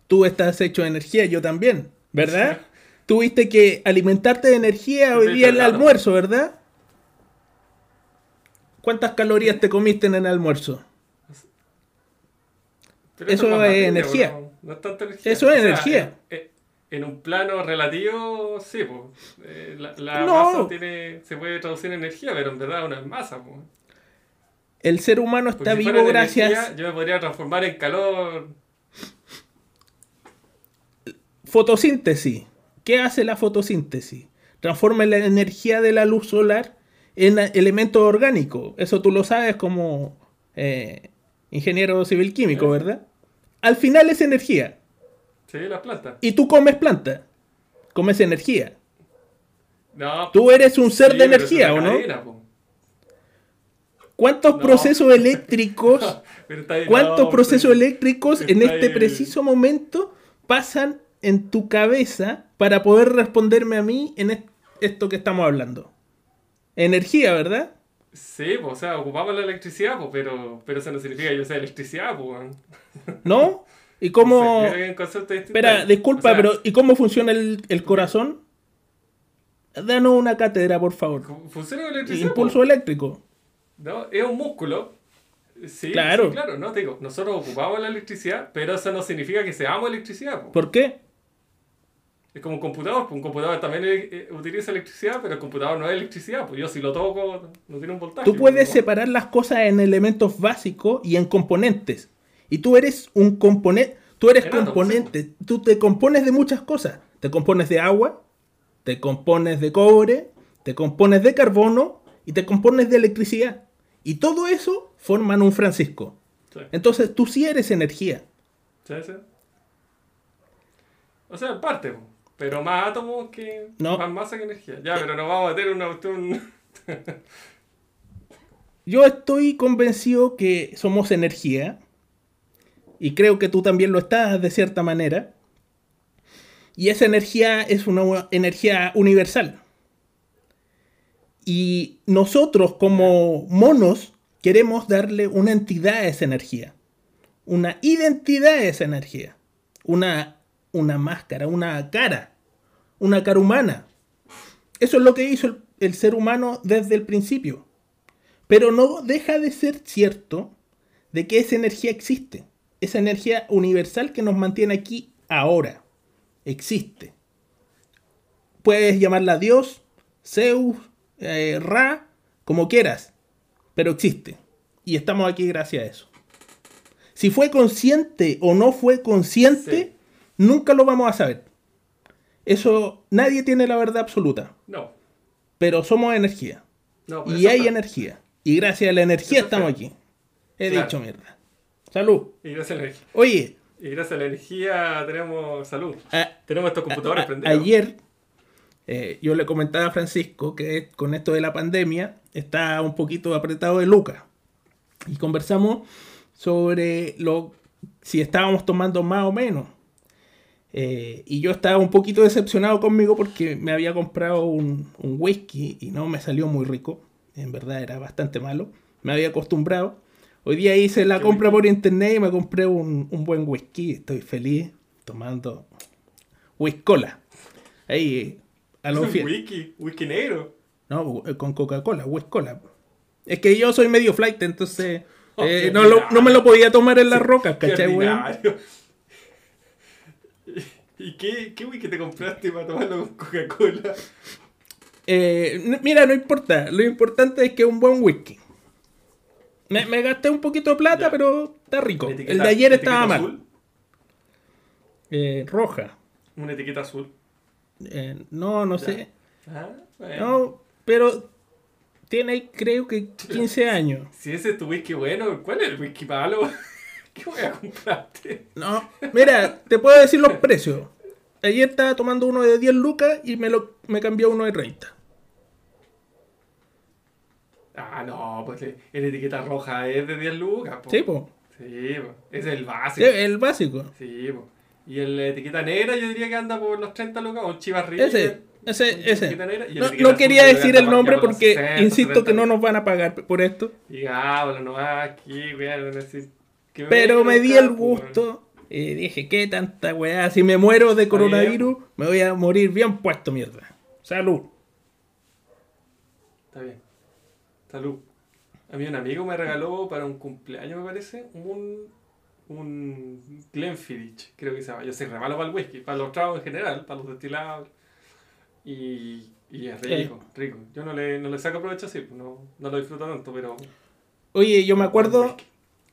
Tú estás hecho de energía, yo también, ¿verdad? Tuviste que alimentarte de energía hoy día en el almuerzo, ¿verdad? ¿Cuántas calorías te comiste en el almuerzo? Pero Eso es energía. No, no es tanta energía. Eso es energía. En, un plano relativo, sí, pues. eh, la la No. masa tiene, se puede traducir en energía, pero en verdad es masa. Pues. El ser humano está si vivo gracias... energía, yo me podría transformar en calor. Fotosíntesis. ¿Qué hace la fotosíntesis? Transforma la energía de la luz solar en elementos orgánicos. Eso tú lo sabes como eh, ingeniero civil químico, Sí. ¿verdad? Al final es energía. Sí, las plantas. Y tú comes planta. Comes energía. No, Tú eres un ser sí, de energía, ¿o no? po. ¿Cuántos No. procesos eléctricos, ahí, cuántos no, procesos eléctricos en este ahí. preciso momento pasan en tu cabeza para poder responderme a mí en est- esto que estamos hablando? Energía, ¿verdad? Sí, pues, o sea, ocupamos la electricidad, pues, pero, pero eso no significa que yo sea electricidad, pues. ¿No? ¿Y cómo... Espera, disculpa, O sea, pero ¿y cómo funciona el, el corazón? Danos una cátedra, por favor. Funciona con electricidad. Impulso pues. eléctrico. ¿no? Es un músculo. Sí, Claro. sí, claro, no te digo, nosotros ocupamos la electricidad, pero eso no significa que seamos electricidad. po. ¿Por qué? Es como un computador, pues un computador también eh, utiliza electricidad, pero el computador no es electricidad, pues yo si lo toco no tiene un voltaje. Tú puedes ¿no? separar las cosas en elementos básicos y en componentes. Y tú eres un componente. Tú eres átomos, componente. Tú te compones de muchas cosas. Te compones de agua, te compones de cobre, te compones de carbono y te compones de electricidad. Y todo eso forman un Francisco. Sí, Entonces tú sí eres energía. sí, sí. O sea, en parte, pero más átomos que No. más masa que energía. Ya, pero nos vamos a meter cuestión. Yo estoy convencido que somos energía. Y creo que tú también lo estás de cierta manera. Y esa energía es una energía universal. Y nosotros como monos queremos darle una entidad a esa energía. Una identidad a esa energía. Una, una máscara, una cara. Una cara humana. Eso es lo que hizo el- ser humano desde el principio. Pero no deja de ser cierto de que esa energía existe. Esa energía universal que nos mantiene aquí ahora. Existe. Puedes llamarla Dios, Zeus, eh, Ra, como quieras. Pero existe. Y estamos aquí gracias a eso. Si fue consciente o no fue consciente. Nunca lo vamos a saber. Eso, nadie tiene la verdad absoluta. No. Pero somos energía. no Y hay está. energía. Y gracias a la energía Eso estamos está. aquí. He Claro. dicho mierda. Salud. Y gracias a la energía. Oye, Y gracias a la energía tenemos salud. a- Tenemos estos computadores a- prendidos. ayer eh, yo le comentaba a Francisco que con esto de la pandemia está un poquito apretado de Lucas. Y conversamos sobre lo si estábamos tomando más o menos. Eh, y yo estaba un poquito decepcionado conmigo porque me había comprado un, un whisky y no me salió muy rico. En verdad era bastante malo. Me había acostumbrado. Hoy día hice la ¿Qué compra whisky? por internet y me compré un, un buen whisky. Estoy feliz tomando whisky cola. Ahí, a wiki, wiki negro. No, eh, con Coca-Cola, whisky cola. Es que yo soy medio flight, entonces Oh, eh, no, lo- no me lo podía tomar en las rocas, ¿cachai, weón? ¿Y qué, qué wiki te compraste para tomarlo con Coca-Cola? Eh, mira, no importa. Lo importante es que es un buen whisky. Me, me gasté un poquito de plata, Ya. pero está rico. ¿Una El de ayer estaba mal. azul? Eh, roja. Una etiqueta azul. Eh, no, no Ya. sé. Ah, bueno. No, pero tiene creo que 15 años. Si ese es tu whisky bueno, ¿cuál es el whisky malo? ¿Qué voy a comprarte? No, mira, te puedo decir los precios. Ayer estaba tomando uno de 10 lucas y me, lo, me cambió uno de 30. Ah, no, pues eh, la etiqueta roja es de 10 lucas. po. Sí, po. Sí, po. ese es el Sí, básico. el básico. Sí, po. Y el- etiqueta negra yo diría que anda por los 30 lucas, o Chivas. Ese, ese, ese. No, no quería decir el nombre porque 60, insisto que 70 no nos van a pagar por esto. Digámoslo nomás aquí, weón, a decir Pero me di el gusto y dije, ¿qué tanta weá? Si me muero de coronavirus, me voy a morir bien puesto, mierda. Salud. Está bien. Salud. A mí un amigo me regaló para un cumpleaños, me parece, un, un Glenfiddich, creo que se llama. Yo soy re malo para el whisky, para los tragos en general, para los destilados. Y, y es rico, rico. Yo no le, no le saco provecho así, pues, no, no lo disfruto tanto, pero... Oye, yo me acuerdo,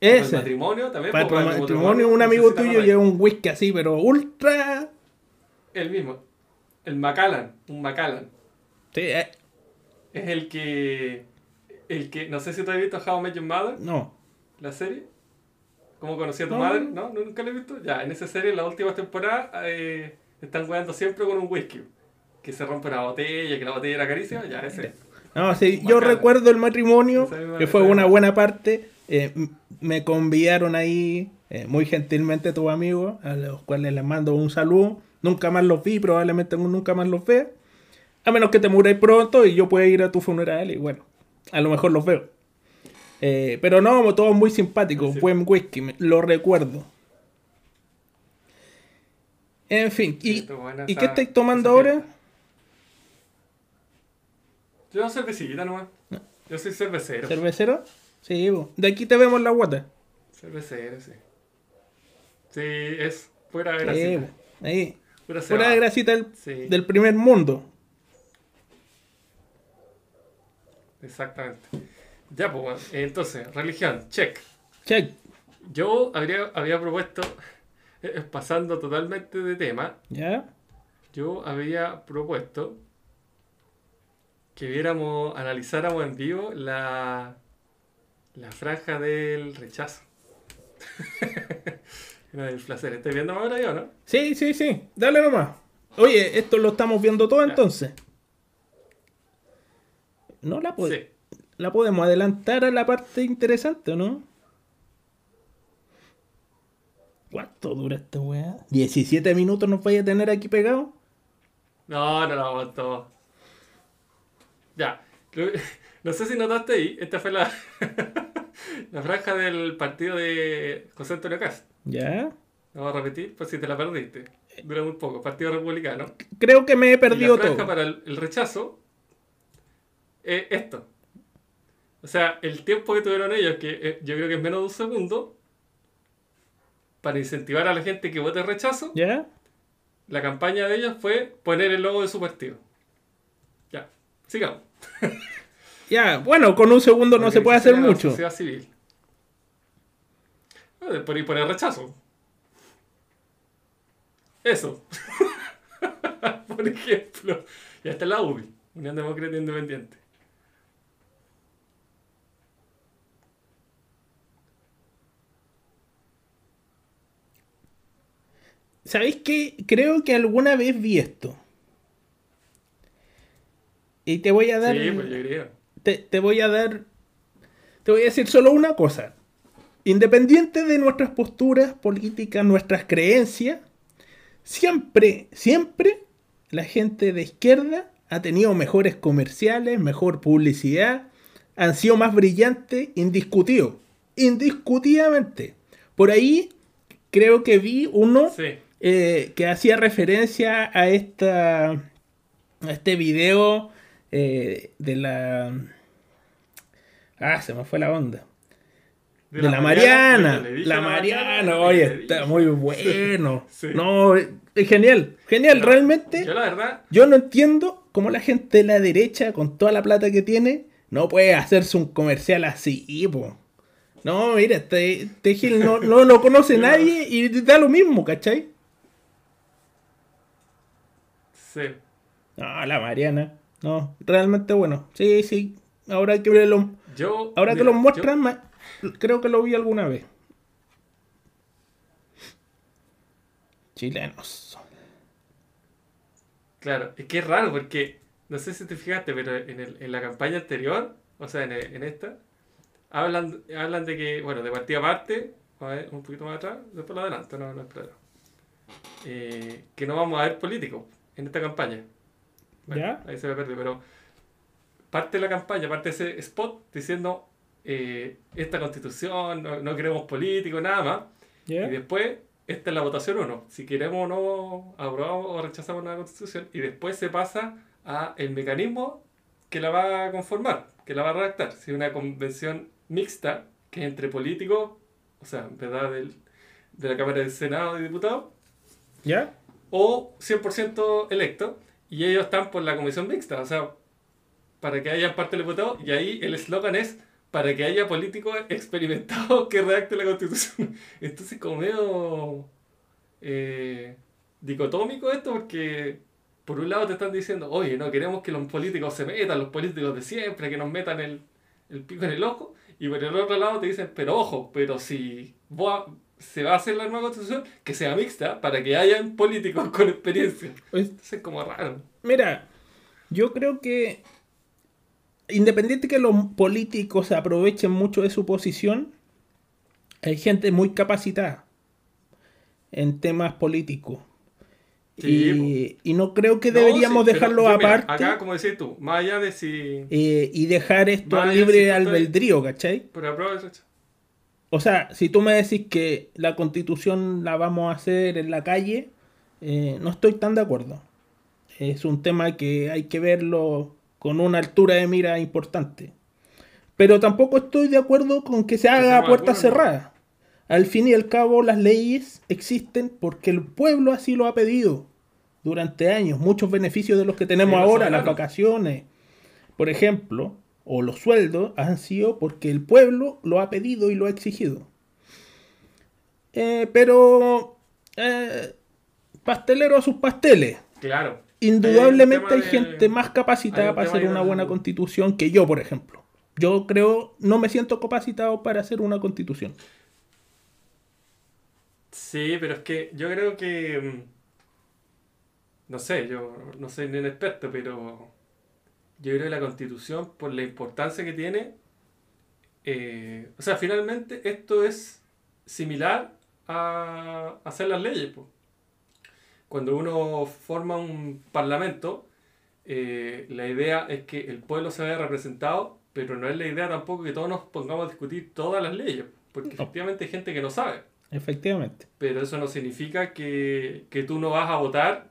whisky. Para el ese, matrimonio también. para el matrimonio, un amigo tuyo lleva un whisky así, pero ultra... El mismo. El Macallan, un Macallan. Sí, eh, Es el que... El que... No sé si tú has visto How I Met Your Mother. no. ¿La serie? ¿Cómo conocí a tu No. madre? ¿No? ¿Nunca la he visto? Ya, en esa serie, en la última temporada, eh, están jugando siempre con un whisky. Que se rompe una botella, que la botella era carísima, ya, ese. No, sí, yo recuerdo el matrimonio, que fue una buena parte. Eh, me convidaron ahí eh, muy gentilmente tus amigos, a los cuales les mando un saludo. Nunca más los vi, probablemente nunca más los vea. A menos que te muráis pronto y yo pueda ir a tu funeral y bueno, a lo mejor los veo. Eh, pero no, todos muy simpáticos, Sí. buen whisky, me- lo recuerdo. En fin, ¿y, Estuvo buena ¿y esa- qué estáis tomando ahora? Yo cervecita nomás. Yo soy cervecero. ¿Cervecero? Sí, bo. de aquí te vemos la guata. cervecero, sí. Sí, es fuera de Sí, grasita. bo. ahí. Fuera de grasita del, Sí. del primer mundo. Exactamente. Ya, pues, entonces, religión, check. Check. Yo habría, había propuesto, eh, pasando totalmente de tema, ¿Ya? yo había propuesto que viéramos, analizáramos en vivo la, la franja del rechazo. Era del placer. ¿Estás viendo ahora yo, no? Sí, sí, sí. Dale nomás. Oye, esto lo estamos viendo todo entonces. No la, Sí. la podemos adelantar a la parte interesante, ¿o no? ¿Cuánto dura esta weá? ¿17 minutos nos vaya a tener aquí pegados? No, no lo aguanto. Ya. No sé si notaste ahí, esta fue la, la franja del partido de José Antonio Cast. ¿Ya? Vamos a repetir, por si te la perdiste. Dura muy poco. Partido Republicano. Creo que me he Y perdido la franja todo. para el, el rechazo es esto. O sea, el tiempo que tuvieron ellos, que eh, yo creo que es menos de un segundo, para incentivar a la gente que vote rechazo, ¿Ya? la campaña de ellos fue poner el logo de su partido. Ya, sigamos. Ya, bueno, con un segundo no se puede hacer mucho. Sociedad civil. Ah, Por, por el rechazo. Eso. por ejemplo. Y hasta la UBI, Unión Demócrata Independiente. ¿Sabéis qué? Creo que alguna vez vi esto. Y te voy a dar. Sí, pues yo creo. Te, te voy a dar. Te voy a decir solo una cosa. Independiente de nuestras posturas políticas, nuestras creencias, siempre, siempre la gente de izquierda ha tenido mejores comerciales, mejor publicidad, han sido más brillantes, indiscutido. Indiscutidamente. Por ahí creo que vi uno Sí. eh, que hacía referencia a esta a este video eh, de la ah se me fue la onda de, la, Mariana, dije la Mariana oye, está muy bueno Sí. no es genial genial No, realmente Yo la verdad, yo no entiendo cómo la gente de la derecha con toda la plata que tiene no puede hacerse un comercial así po. no mira este, este Gil no, no lo conoce nadie y da lo mismo ¿cachai? sí. No, la Mariana. No, realmente bueno. Sí, sí. Ahora que lo, Yo, ahora que mira, lo yo- muestran, creo que lo vi alguna vez. Chilenos. Claro, es que es raro porque, no sé si te fijaste, pero en, el- en la campaña anterior, o sea, en, el- en esta, hablan, hablan de que, bueno, de partida aparte, a ver, un poquito más atrás, después lo adelanto, no, no es claro. Eh, que no vamos a ver políticos en esta campaña. Bueno, ¿Ya? Ahí se me perdió, pero parte de la campaña, parte de ese spot diciendo eh, esta constitución, no, no queremos políticos, nada más. ¿Ya? Y después, esta es la votación 1. Si queremos o no aprobamos o rechazamos una constitución. Y después se pasa a el mecanismo que la va a conformar, que la va a redactar. Si es una convención mixta, que es entre políticos, o sea, en verdad del, de la Cámara del Senado y Diputados, ¿Ya? o 100% electo, y ellos están por la comisión mixta, o sea, para que haya parte del diputado, y ahí el eslogan es para que haya políticos experimentados que redacten la constitución. Entonces, como medio eh, dicotómico esto, porque por un lado te están diciendo, oye, no queremos que los políticos se metan, los políticos de siempre, que nos metan el, el pico en el ojo, y por el otro lado te dicen, pero ojo, pero si vos se va a hacer la nueva constitución, que sea mixta, para que hayan políticos con experiencia. Entonces es como raro. mira, yo creo que independiente que los políticos se aprovechen mucho de su posición, hay gente muy capacitada en temas políticos. Sí, y, y no creo que No, deberíamos sí, dejarlo mira, aparte acá, como decís tú, más allá de si. eh, y dejar esto si libre estás- albedrío, ¿cachai? Pero aprovecha. O sea, si tú me decís que la constitución la vamos a hacer en la calle, eh, no estoy tan de acuerdo. Es un tema que hay que verlo con una altura de mira importante. Pero tampoco estoy de acuerdo con que se haga a puerta cerrada. Al fin y al cabo, las leyes existen porque el pueblo así lo ha pedido durante años. Muchos beneficios de los que tenemos Sí, ahora, las vacaciones, por ejemplo, o los sueldos, han sido porque el pueblo lo ha pedido y lo ha exigido. Eh, pero, eh, pastelero a sus pasteles. Claro. Indudablemente hay de- gente más capacitada para hacer una buena constitución que yo, por ejemplo. Yo creo, no me siento capacitado para hacer una constitución. Sí, pero es que yo creo que. mm, No sé, yo no soy ni un experto, pero. Yo creo que la constitución, por la importancia que tiene. eh, o sea, finalmente esto es similar a hacer las leyes. po. Cuando uno forma un parlamento, eh, la idea es que el pueblo se vea representado, pero no es la idea tampoco que todos nos pongamos a discutir todas las leyes, porque No. efectivamente hay gente que no sabe. Efectivamente. Pero eso no significa que, que tú no vas a votar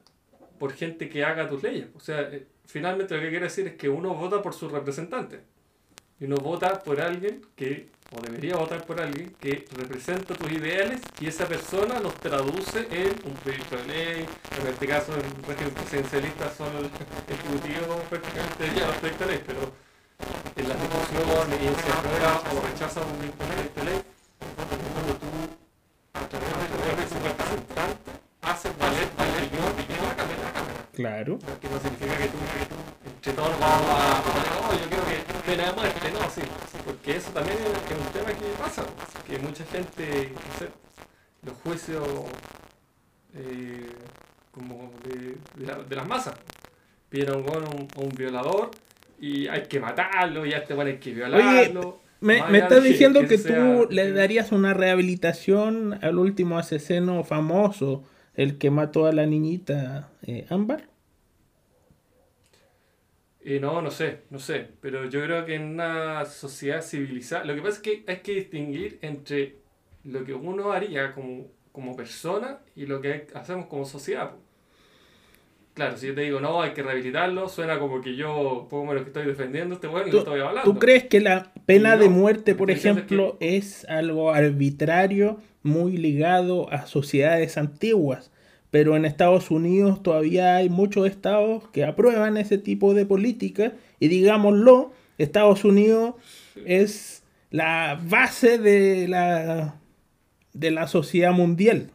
por gente que haga tus leyes. O sea, eh, finalmente lo que quiere decir es que uno vota por su representante. Y uno vota por alguien que, o debería votar por alguien que representa tus ideales y esa persona los traduce en un proyecto de ley. En este caso, en régimen presidencialista son el ejecutivo prácticamente ya los proyectos de ley, pero en la discusión y se aprueba o rechaza un proyecto de ley, cuando tú a través de tu representante haces valer opinión en la Cámara. Claro. Que no significa que tú, que tú nos vamos a oh, yo quiero que pena de muerte, no, sí, porque eso también es un tema que pasa, que mucha gente, no sé, los juicios eh, como de, de, la- de las masas, piden a un, a un, a un violador y hay que matarlo y a este bueno hay que violarlo. Me, Más me allá estás diciendo que, sea- tú le darías una rehabilitación al último asesino famoso, el que mató a la niñita eh, Ámbar. Eh, no, no sé, no sé, pero yo creo que en una sociedad civilizada, lo que pasa es que hay que distinguir entre lo que uno haría como, como persona y lo que hacemos como sociedad. Claro, si yo te digo, no, hay que rehabilitarlo, suena como que yo, poco menos que estoy defendiendo a este bueno y ¿Tú, no estoy hablando. tú crees que la pena de muerte, lo por ejemplo, es algo arbitrario, muy ligado a sociedades antiguas? Pero en Estados Unidos todavía hay muchos estados que aprueban ese tipo de política y digámoslo, Estados Unidos es la base de la, de la sociedad mundial.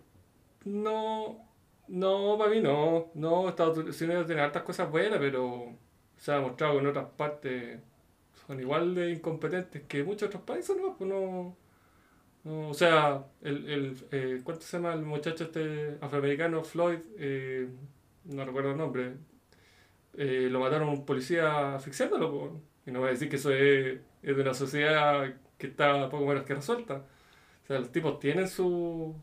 No, no, para mí no. No, Estados Unidos tiene hartas cosas buenas, pero se ha demostrado que en otras partes son igual de incompetentes que muchos otros países, ¿no? Pues no, no, o sea, el, el, eh, ¿cuánto se llama el muchacho este afroamericano, Floyd? Eh, no recuerdo el nombre. Eh, lo mataron un policía asfixiándolo, po. y no voy a decir que eso es, es de una sociedad que está poco menos que resuelta. O sea, los tipos tienen su,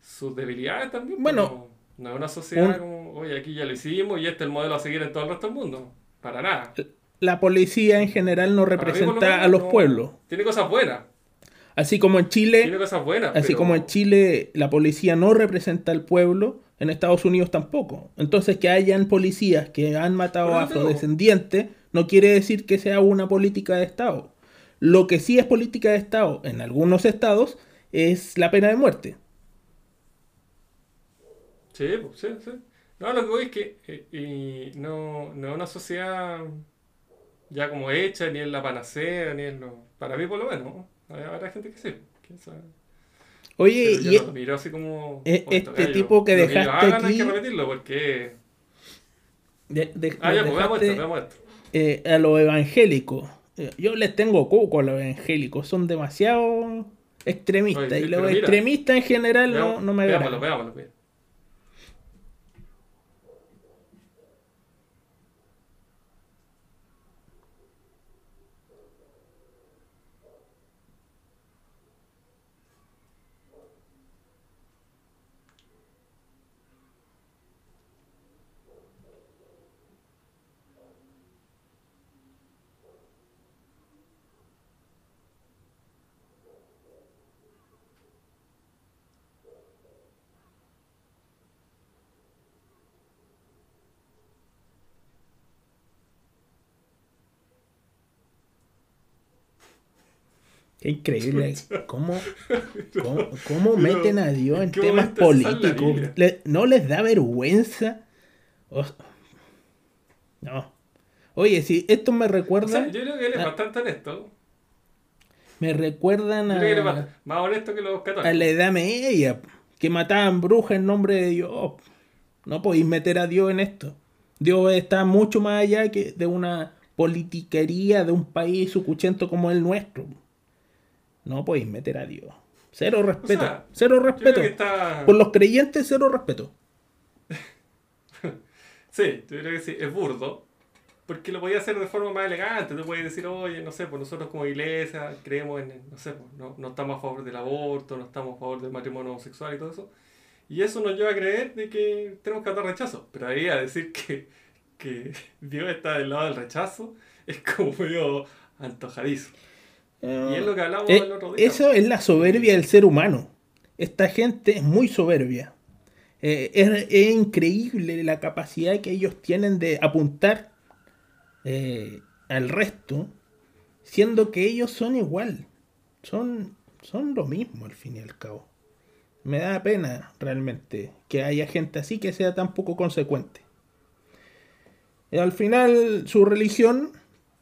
sus debilidades también. Bueno, no es una sociedad un- como, oye, aquí ya lo hicimos y este es el modelo a seguir en todo el resto del mundo. Para nada. La policía en general no mí, lo representa menos, a los no- pueblos. Tiene cosas buenas. Así como en Chile Tiene cosas buenas. Así pero- como en Chile la policía no representa al pueblo, en Estados Unidos tampoco. Entonces que hayan policías que han matado a afrodescendientes no quiere decir que sea una política de Estado. Lo que sí es política de Estado en algunos estados es la pena de muerte. Sí, pues, sí, sí. No, lo que voy es que eh, y no, no es una sociedad ya como hecha, ni es la panacea, ni es lo... Para mí por lo menos, ¿no? Habrá gente que sí, quién sabe. Oye, Pero yo y no lo miro así como... e- "Oh, estos este tipo que lo ellos dejaste hagan hay que aquí- repetirlo porque... de- de- Ah, ya, pues veamos dejaste, esto, veamos esto. eh, a los evangélicos. Eh, Yo les tengo coco a los evangélicos, son demasiado extremistas. Oye, y los mira, extremistas en general no, Veamos- no me veámoslo, agradan. veámoslo, Qué increíble. ¿Cómo, cómo, meten a Dios ¿en temas políticos? Le- ¿No les da vergüenza? No. Oye, si esto me O recuerda, sea, yo creo que él es bastante honesto. me recuerdan Yo creo que él es a, más, honesto que los a católicos. la Edad Media, que mataban brujas en nombre de Dios. No podéis meter a Dios en esto. Dios está mucho más allá que de una politiquería de un país sucuchento como el nuestro. No podéis meter a Dios. Cero respeto. sea, cero respeto. está... Por los creyentes, cero respeto. Sí, yo creo que sí, es burdo. Porque lo podía hacer de forma más elegante. Tú puedes decir, oye, no sé, pues nosotros como iglesia creemos en, no sé, pues no, no estamos a favor del aborto, no estamos a favor del matrimonio homosexual y todo eso. Y eso nos lleva a creer de que tenemos que dar rechazo. Pero ahí a decir que, que Dios está del lado del rechazo es como medio antojadizo. Y es lo que hablamos Eh, el otro día. eso es la soberbia del ser humano. Esta gente es muy soberbia. Eh, es, es increíble la capacidad que ellos tienen de apuntar eh, al resto, siendo que ellos son igual. Son, son lo mismo al fin y al cabo. Me da pena realmente que haya gente así que sea tan poco consecuente. Y al final su religión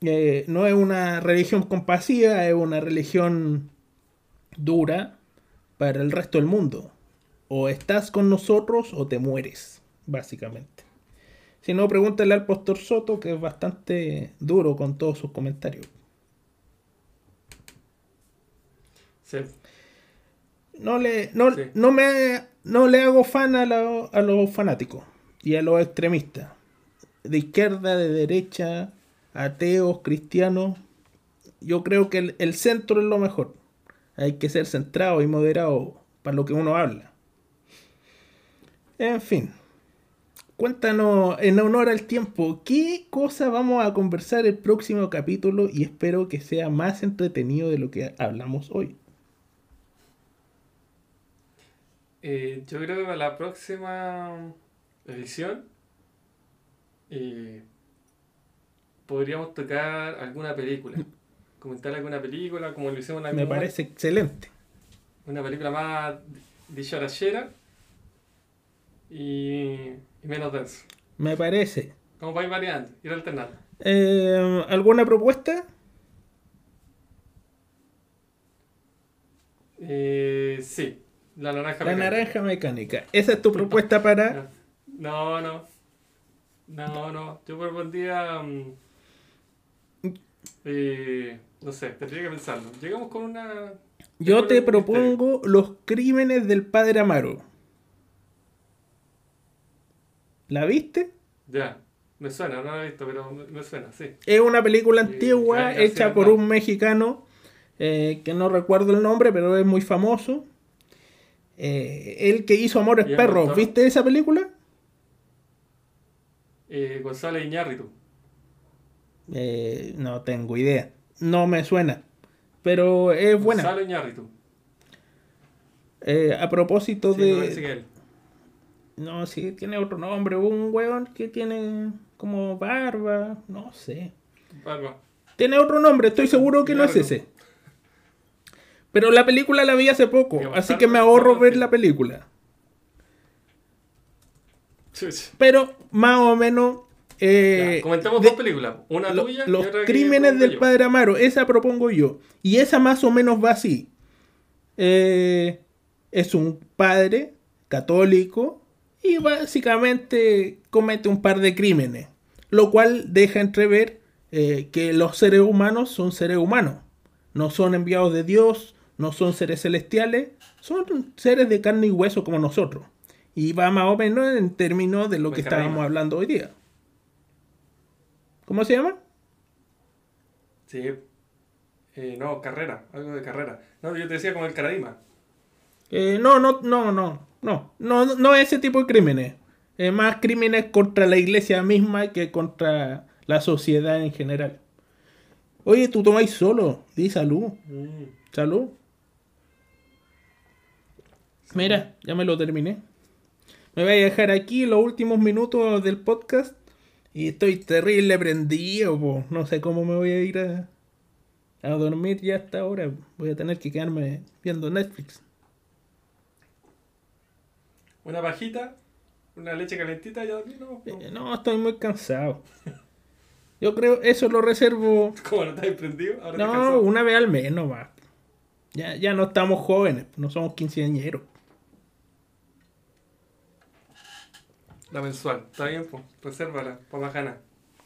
eh, no es una religión compasiva, es una religión dura para el resto del mundo. O estás con nosotros o te mueres, básicamente. Si no, pregúntale al pastor Soto, que es bastante duro con todos sus comentarios. Sí. No le, no, Sí. no me, no le hago fan a, la- a los fanáticos y a los extremistas. De izquierda, de derecha, ateos, cristianos. Yo creo que el, el centro es lo mejor. Hay que ser centrado y moderado para lo que uno habla. En fin. Cuéntanos, en honor al tiempo, ¿qué cosa vamos a conversar el próximo capítulo? Y espero que sea más entretenido de lo que hablamos hoy. Eh, yo creo que para la próxima edición eh, podríamos tocar alguna película. Comentar alguna película, como lo hicimos la Me parece excelente. Una película más dicharachera y, y menos densa. Me parece. Como para ir variando, ir alternando. Eh, ¿Alguna propuesta? Eh, sí, la naranja La mecánica. naranja mecánica. Esa es tu propuesta para... No, no. No, no. Yo propondría. mm, eh, no sé, tendría que pensarlo. Llegamos con una. Yo te propongo los crímenes del padre Amaro. ¿La viste? Ya, me suena, no la he visto, pero me, me suena, sí. Es una película antigua hecha por un mexicano eh, que no recuerdo el nombre, pero es muy famoso. Eh, el que hizo Amores ¿Y el Perros. ¿Viste esa película? González Iñárritu. Eh, no tengo idea. No me suena. Pero es buena. Gonzalo Iñárritu. Eh, a propósito Sí, de... No, sí, tiene otro nombre. Un weón que tiene como barba. No sé. Barba. Tiene otro nombre, estoy seguro que no es ese. Pero la película la vi hace poco, así que me ahorro ver la película. Pero más o menos... eh, Ya, comentemos de- dos películas. Una lo- tuya y los otra crímenes del yo. padre Amaro, esa propongo yo. Y esa más o menos va así. Eh, es un padre católico y básicamente comete un par de crímenes, lo cual deja entrever eh, que los seres humanos son seres humanos, no son enviados de Dios, no son seres celestiales, son seres de carne y hueso como nosotros. Y va más o menos en términos de lo que estábamos hablando hoy día. ¿Cómo se llama? Sí. Eh, no, carrera, algo de carrera. No, yo te decía como el Caradima. Eh, no, no, no, no, no, no, no ese tipo de crímenes. Eh, más crímenes contra la iglesia misma que contra la sociedad en general. Oye, tú tomáis solo, di salud, salud. Mira, ya me lo terminé. Me voy a dejar aquí los últimos minutos del podcast y estoy terrible prendido, po. no sé cómo me voy a ir a, a dormir ya hasta ahora. Voy a tener que quedarme viendo Netflix. Una pajita, una leche calentita y a dormir, ¿no? no. Eh, no, estoy muy cansado. Yo creo eso lo reservo. ¿Cómo no estás prendido? Ahora No, una vez al mes nomás. Ya, ya no estamos jóvenes, no somos quinceañeros. La mensual, está bien, pues. Resérvala, para bajana.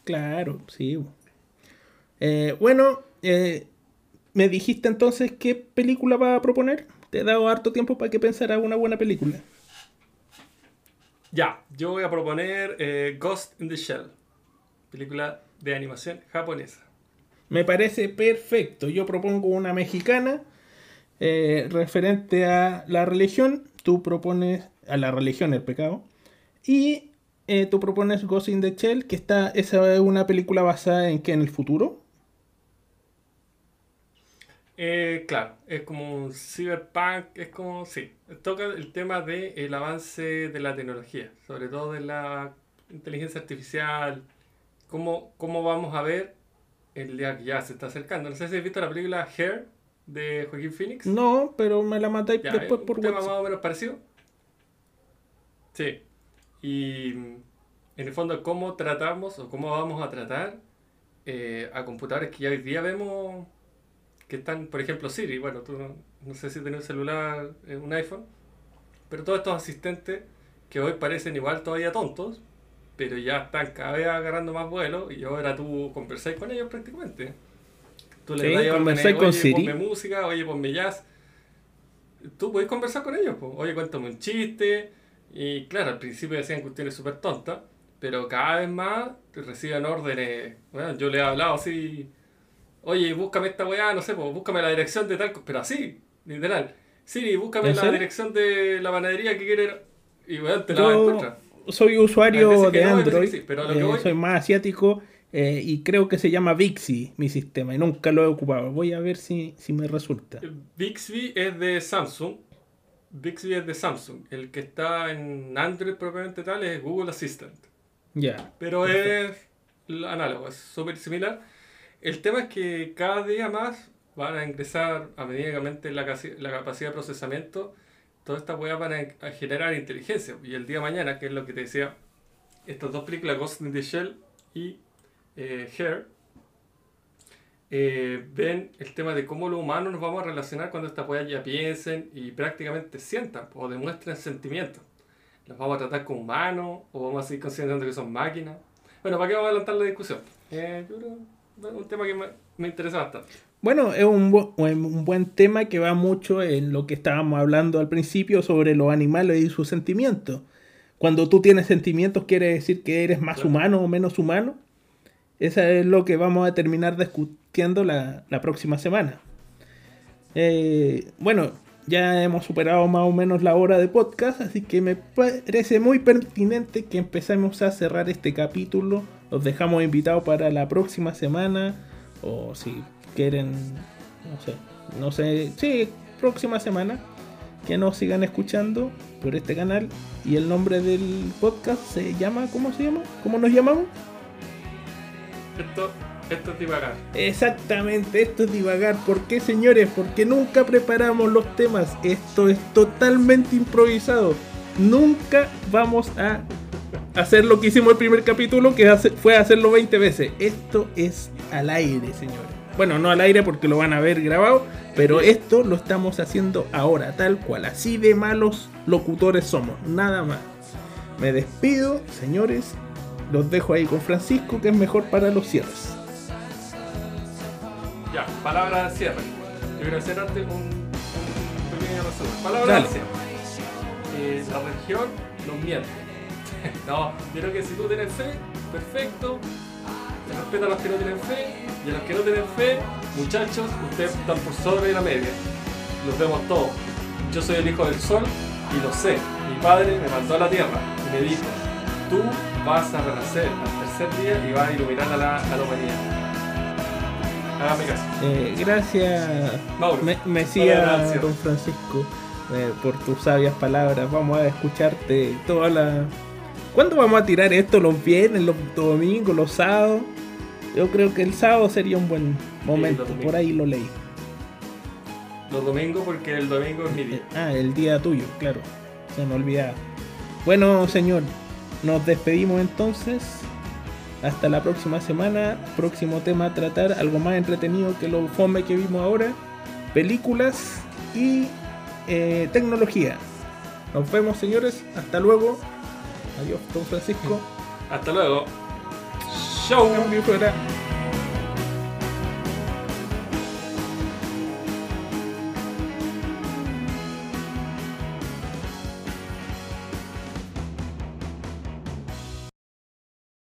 Claro, sí. Eh, bueno, eh, me dijiste entonces qué película vas a proponer. Te he dado harto tiempo para que pensara una buena película. Ya, yo voy a proponer eh, Ghost in the Shell. Película de animación japonesa. Me parece perfecto. Yo propongo una mexicana referente a la religión. Tú propones a la religión el pecado. Y eh, tú propones Ghost in the Shell, que está, esa es una película basada en que en el futuro. Eh, claro, es como un cyberpunk, es como, sí, toca el tema del avance de la tecnología, sobre todo de la inteligencia artificial, cómo, cómo vamos a ver el día que ya se está acercando. No sé si has visto la película Hair de Joaquín Phoenix. No, pero me la matáis después es por un tema WhatsApp. más o menos parecido. Sí. Y en el fondo, cómo tratamos o cómo vamos a tratar eh, a computadores que ya hoy día vemos que están, por ejemplo, Siri. Bueno, tú no, no sé si tienes un celular, eh, un iPhone, pero todos estos asistentes que hoy parecen igual todavía tontos, pero ya están cada vez agarrando más vuelo y ahora tú conversáis con ellos prácticamente. Tú Sí, le das órdenes, oye, Siri". ponme música, oye, ponme jazz. Tú podés conversar con ellos, pues. oye, cuéntame un chiste. Y claro, al principio decían cuestiones súper tontas, pero cada vez más reciben órdenes. Bueno, yo le he hablado así, oye, búscame esta weá, no sé, pues, búscame la dirección de tal, co-", pero así, literal. Siri, búscame ¿En la dirección de la panadería que quiere. Y bueno, te la encontrar. soy usuario de no, Android, sí, pero que eh, voy- soy más asiático eh, y creo que se llama Vixi mi sistema y nunca lo he ocupado. Voy a ver si, si me resulta. Bixby es de Samsung. Bixby es de Samsung. El que está en Android propiamente tal es Google Assistant. Ya. Pero es análogo, es súper similar. El tema es que cada día más van a ingresar, a medida que aumente la, la capacidad de procesamiento, todas estas weas van a, a generar inteligencia. Y el día de mañana, que es lo que te decía, estas dos películas, Ghost in the Shell y eh, Hair, eh, ven el tema de cómo los humanos nos vamos a relacionar cuando estas weas ya piensen y prácticamente sientan o demuestren sentimientos. ¿Los vamos a tratar como humanos o vamos a seguir considerando que son máquinas? Bueno, ¿para qué vamos a adelantar la discusión? Eh, yo creo que es un tema que me, me interesa bastante. Bueno, es un, bu- un buen tema que va mucho en lo que estábamos hablando al principio sobre los animales y sus sentimientos. Cuando tú tienes sentimientos, quiere decir que eres más Claro. humano o menos humano. Eso es lo que vamos a terminar discutiendo la, la próxima semana. Eh, bueno, ya hemos superado más o menos la hora de podcast, así que me parece muy pertinente que empecemos a cerrar este capítulo. Los dejamos invitados para la próxima semana, o si quieren, no sé, no sé, sí, próxima semana, que nos sigan escuchando por este canal. Y el nombre del podcast se llama, ¿cómo se llama? ¿Cómo nos llamamos? Esto, esto es divagar. Exactamente, esto es divagar. ¿Por qué, señores? Porque nunca preparamos los temas. Esto es totalmente improvisado. Nunca vamos a hacer lo que hicimos el primer capítulo, que fue hacerlo 20 veces. Esto es al aire, señores. Bueno, no al aire porque lo van a ver grabado, pero esto lo estamos haciendo ahora, tal cual. Así de malos locutores somos, nada más. Me despido, señores. Los dejo ahí con Francisco, que es mejor para los cierres. Ya, palabra de cierre. Yo quiero hacer antes un, un pequeño resumen. Palabra Dale. de cierre. Eh, la religión nos miente. no, yo creo que si tú tienes fe, perfecto. Se respeta a los que no tienen fe. Y a los que no tienen fe, muchachos, ustedes están por sobre la media. Los vemos todos. Yo soy el hijo del sol y lo sé. Mi padre me mandó a la tierra y me dijo, tú vas a renacer al tercer día y vas a iluminar a la, a la humanidad. Hágame caso. Eh, gracias, Mauro. Me- Mesías. Don Francisco, eh, por tus sabias palabras. Vamos a escucharte toda la. ¿Cuándo vamos a tirar esto? ¿Los viernes, los domingos, los sábados? Yo creo que el sábado sería un buen momento. Por ahí lo leí. Los domingos porque el domingo es mi día. Ah, el día tuyo, claro. Se me olvidaba. Bueno, señor, nos despedimos entonces. Hasta la próxima semana. Próximo tema a tratar, algo más entretenido que lo fome que vimos ahora. Películas y eh, tecnología. Nos vemos, señores. Hasta luego. Adiós, don Francisco. Hasta luego. Show.